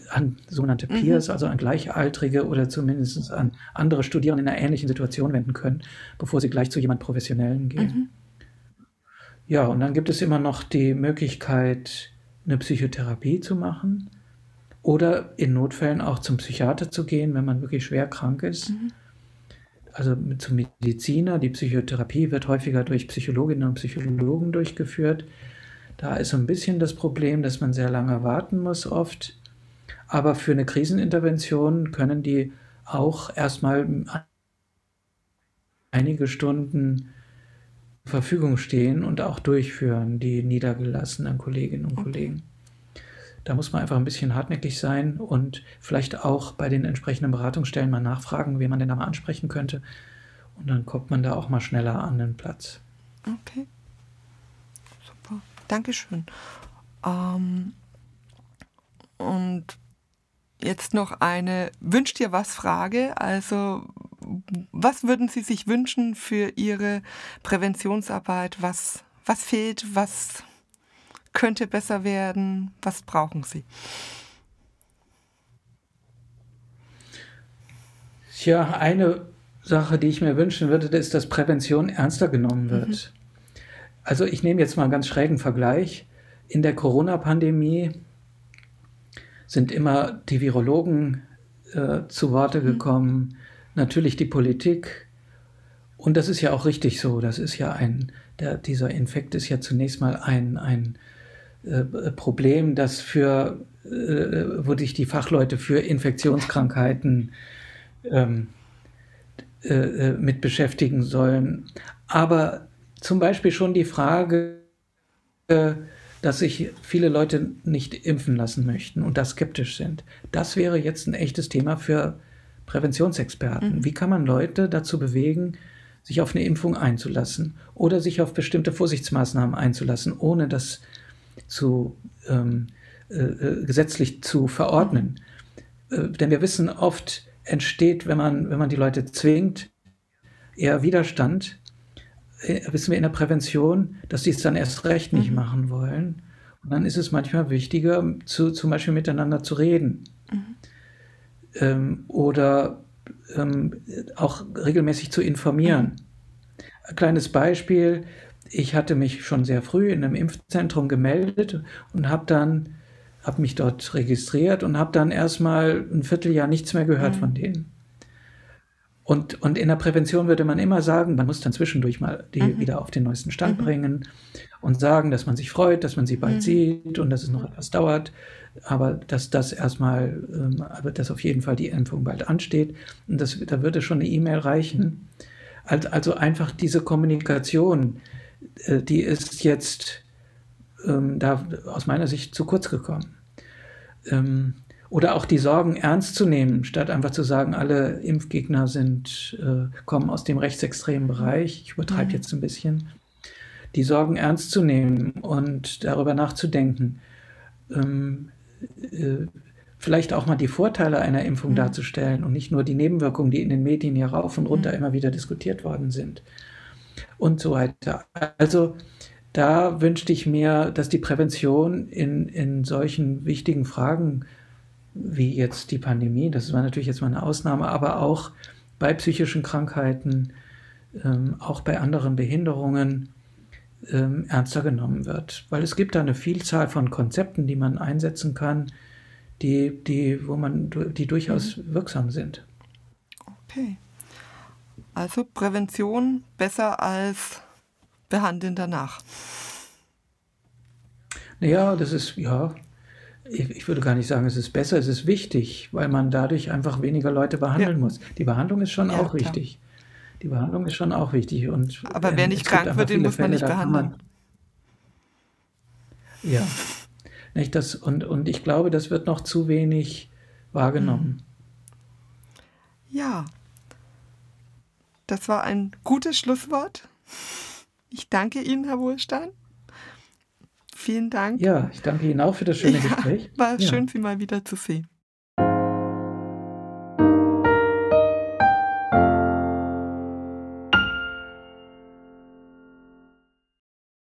an sogenannte mhm. Peers, mhm. also an Gleichaltrige oder zumindest an andere Studierende in einer ähnlichen Situation wenden können, bevor sie gleich zu jemand Professionellen gehen. Mhm. Ja, und dann gibt es immer noch die Möglichkeit, eine Psychotherapie zu machen. Oder in Notfällen auch zum Psychiater zu gehen, wenn man wirklich schwer krank ist. Mhm. Also zum Mediziner. Die Psychotherapie wird häufiger durch Psychologinnen und Psychologen durchgeführt. Da ist so ein bisschen das Problem, dass man sehr lange warten muss oft. Aber für eine Krisenintervention können die auch erstmal einige Stunden zur Verfügung stehen und auch durchführen, die niedergelassenen Kolleginnen und Kollegen. Da muss man einfach ein bisschen hartnäckig sein und vielleicht auch bei den entsprechenden Beratungsstellen mal nachfragen, wen man denn da mal ansprechen könnte. Und dann kommt man da auch mal schneller an den Platz. Okay. Dankeschön. Ähm, und jetzt noch eine Wünsch dir was Frage. Also, was würden Sie sich wünschen für Ihre Präventionsarbeit? Was, was fehlt? Was könnte besser werden? Was brauchen Sie? Tja, eine Sache, die ich mir wünschen würde, ist, dass Prävention ernster genommen wird. Mhm. Also ich nehme jetzt mal einen ganz schrägen Vergleich. In der Corona-Pandemie sind immer die Virologen äh, zu Worte mhm. gekommen, natürlich die Politik. Und das ist ja auch richtig so. Das ist ja ein, der, dieser Infekt ist ja zunächst mal ein, ein äh, Problem, das für, äh, wo sich die Fachleute für Infektionskrankheiten ähm, äh, äh, mit beschäftigen sollen. Aber zum Beispiel schon die Frage, äh, dass sich viele Leute nicht impfen lassen möchten und da skeptisch sind. Das wäre jetzt ein echtes Thema für Präventionsexperten. Mhm. Wie kann man Leute dazu bewegen, sich auf eine Impfung einzulassen oder sich auf bestimmte Vorsichtsmaßnahmen einzulassen, ohne dass zu ähm, äh, äh, gesetzlich zu verordnen. Äh, denn wir wissen, oft entsteht, wenn man, wenn man die Leute zwingt, eher Widerstand. Äh, wissen wir in der Prävention, dass sie es dann erst recht nicht mhm. machen wollen. Und dann ist es manchmal wichtiger, zu, zum Beispiel miteinander zu reden. Mhm. Ähm, oder ähm, auch regelmäßig zu informieren. Mhm. Ein kleines Beispiel, ich hatte mich schon sehr früh in einem Impfzentrum gemeldet und habe dann habe mich dort registriert und habe dann erstmal ein Vierteljahr nichts mehr gehört mhm. von denen. Und, und in der Prävention würde man immer sagen, man muss dann zwischendurch mal die mhm. wieder auf den neuesten Stand mhm. bringen und sagen, dass man sich freut, dass man sie bald mhm. sieht und dass es noch etwas dauert, aber dass das erstmal, ähm, aber dass auf jeden Fall die Impfung bald ansteht. Und das, da würde schon eine E-Mail reichen. Also einfach diese Kommunikation, äh, die ist jetzt ähm, da aus meiner Sicht zu kurz gekommen. Ähm, oder auch die Sorgen ernst zu nehmen, statt einfach zu sagen, alle Impfgegner sind, äh, kommen aus dem rechtsextremen Bereich. Ich übertreibe mhm. jetzt ein bisschen. Die Sorgen ernst zu nehmen und darüber nachzudenken. Ähm, äh, vielleicht auch mal die Vorteile einer Impfung mhm. darzustellen und nicht nur die Nebenwirkungen, die in den Medien hier rauf und runter mhm. immer wieder diskutiert worden sind. Und so weiter. Also da wünschte ich mir, dass die Prävention in, in solchen wichtigen Fragen wie jetzt die Pandemie, das war natürlich jetzt mal eine Ausnahme, aber auch bei psychischen Krankheiten, ähm, auch bei anderen Behinderungen ähm, ernster genommen wird. Weil es gibt da eine Vielzahl von Konzepten, die man einsetzen kann, die, die, wo man, die durchaus mhm. wirksam sind. Okay. Also Prävention besser als behandeln danach. Naja, das ist, ja, ich würde gar nicht sagen, es ist besser, es ist wichtig, weil man dadurch einfach weniger Leute behandeln ja. muss. Die Behandlung ist schon ja, auch klar. wichtig. Die Behandlung ist schon auch wichtig. Und, Aber wer nicht krank wird, den muss man nicht behandeln. Man, ja. Nicht das, und, und ich glaube, das wird noch zu wenig wahrgenommen. Ja. Das war ein gutes Schlusswort. Ich danke Ihnen, Herr Wohlstein. Vielen Dank. Ja, ich danke Ihnen auch für das schöne ja, Gespräch. War ja. schön, Sie mal wieder zu sehen.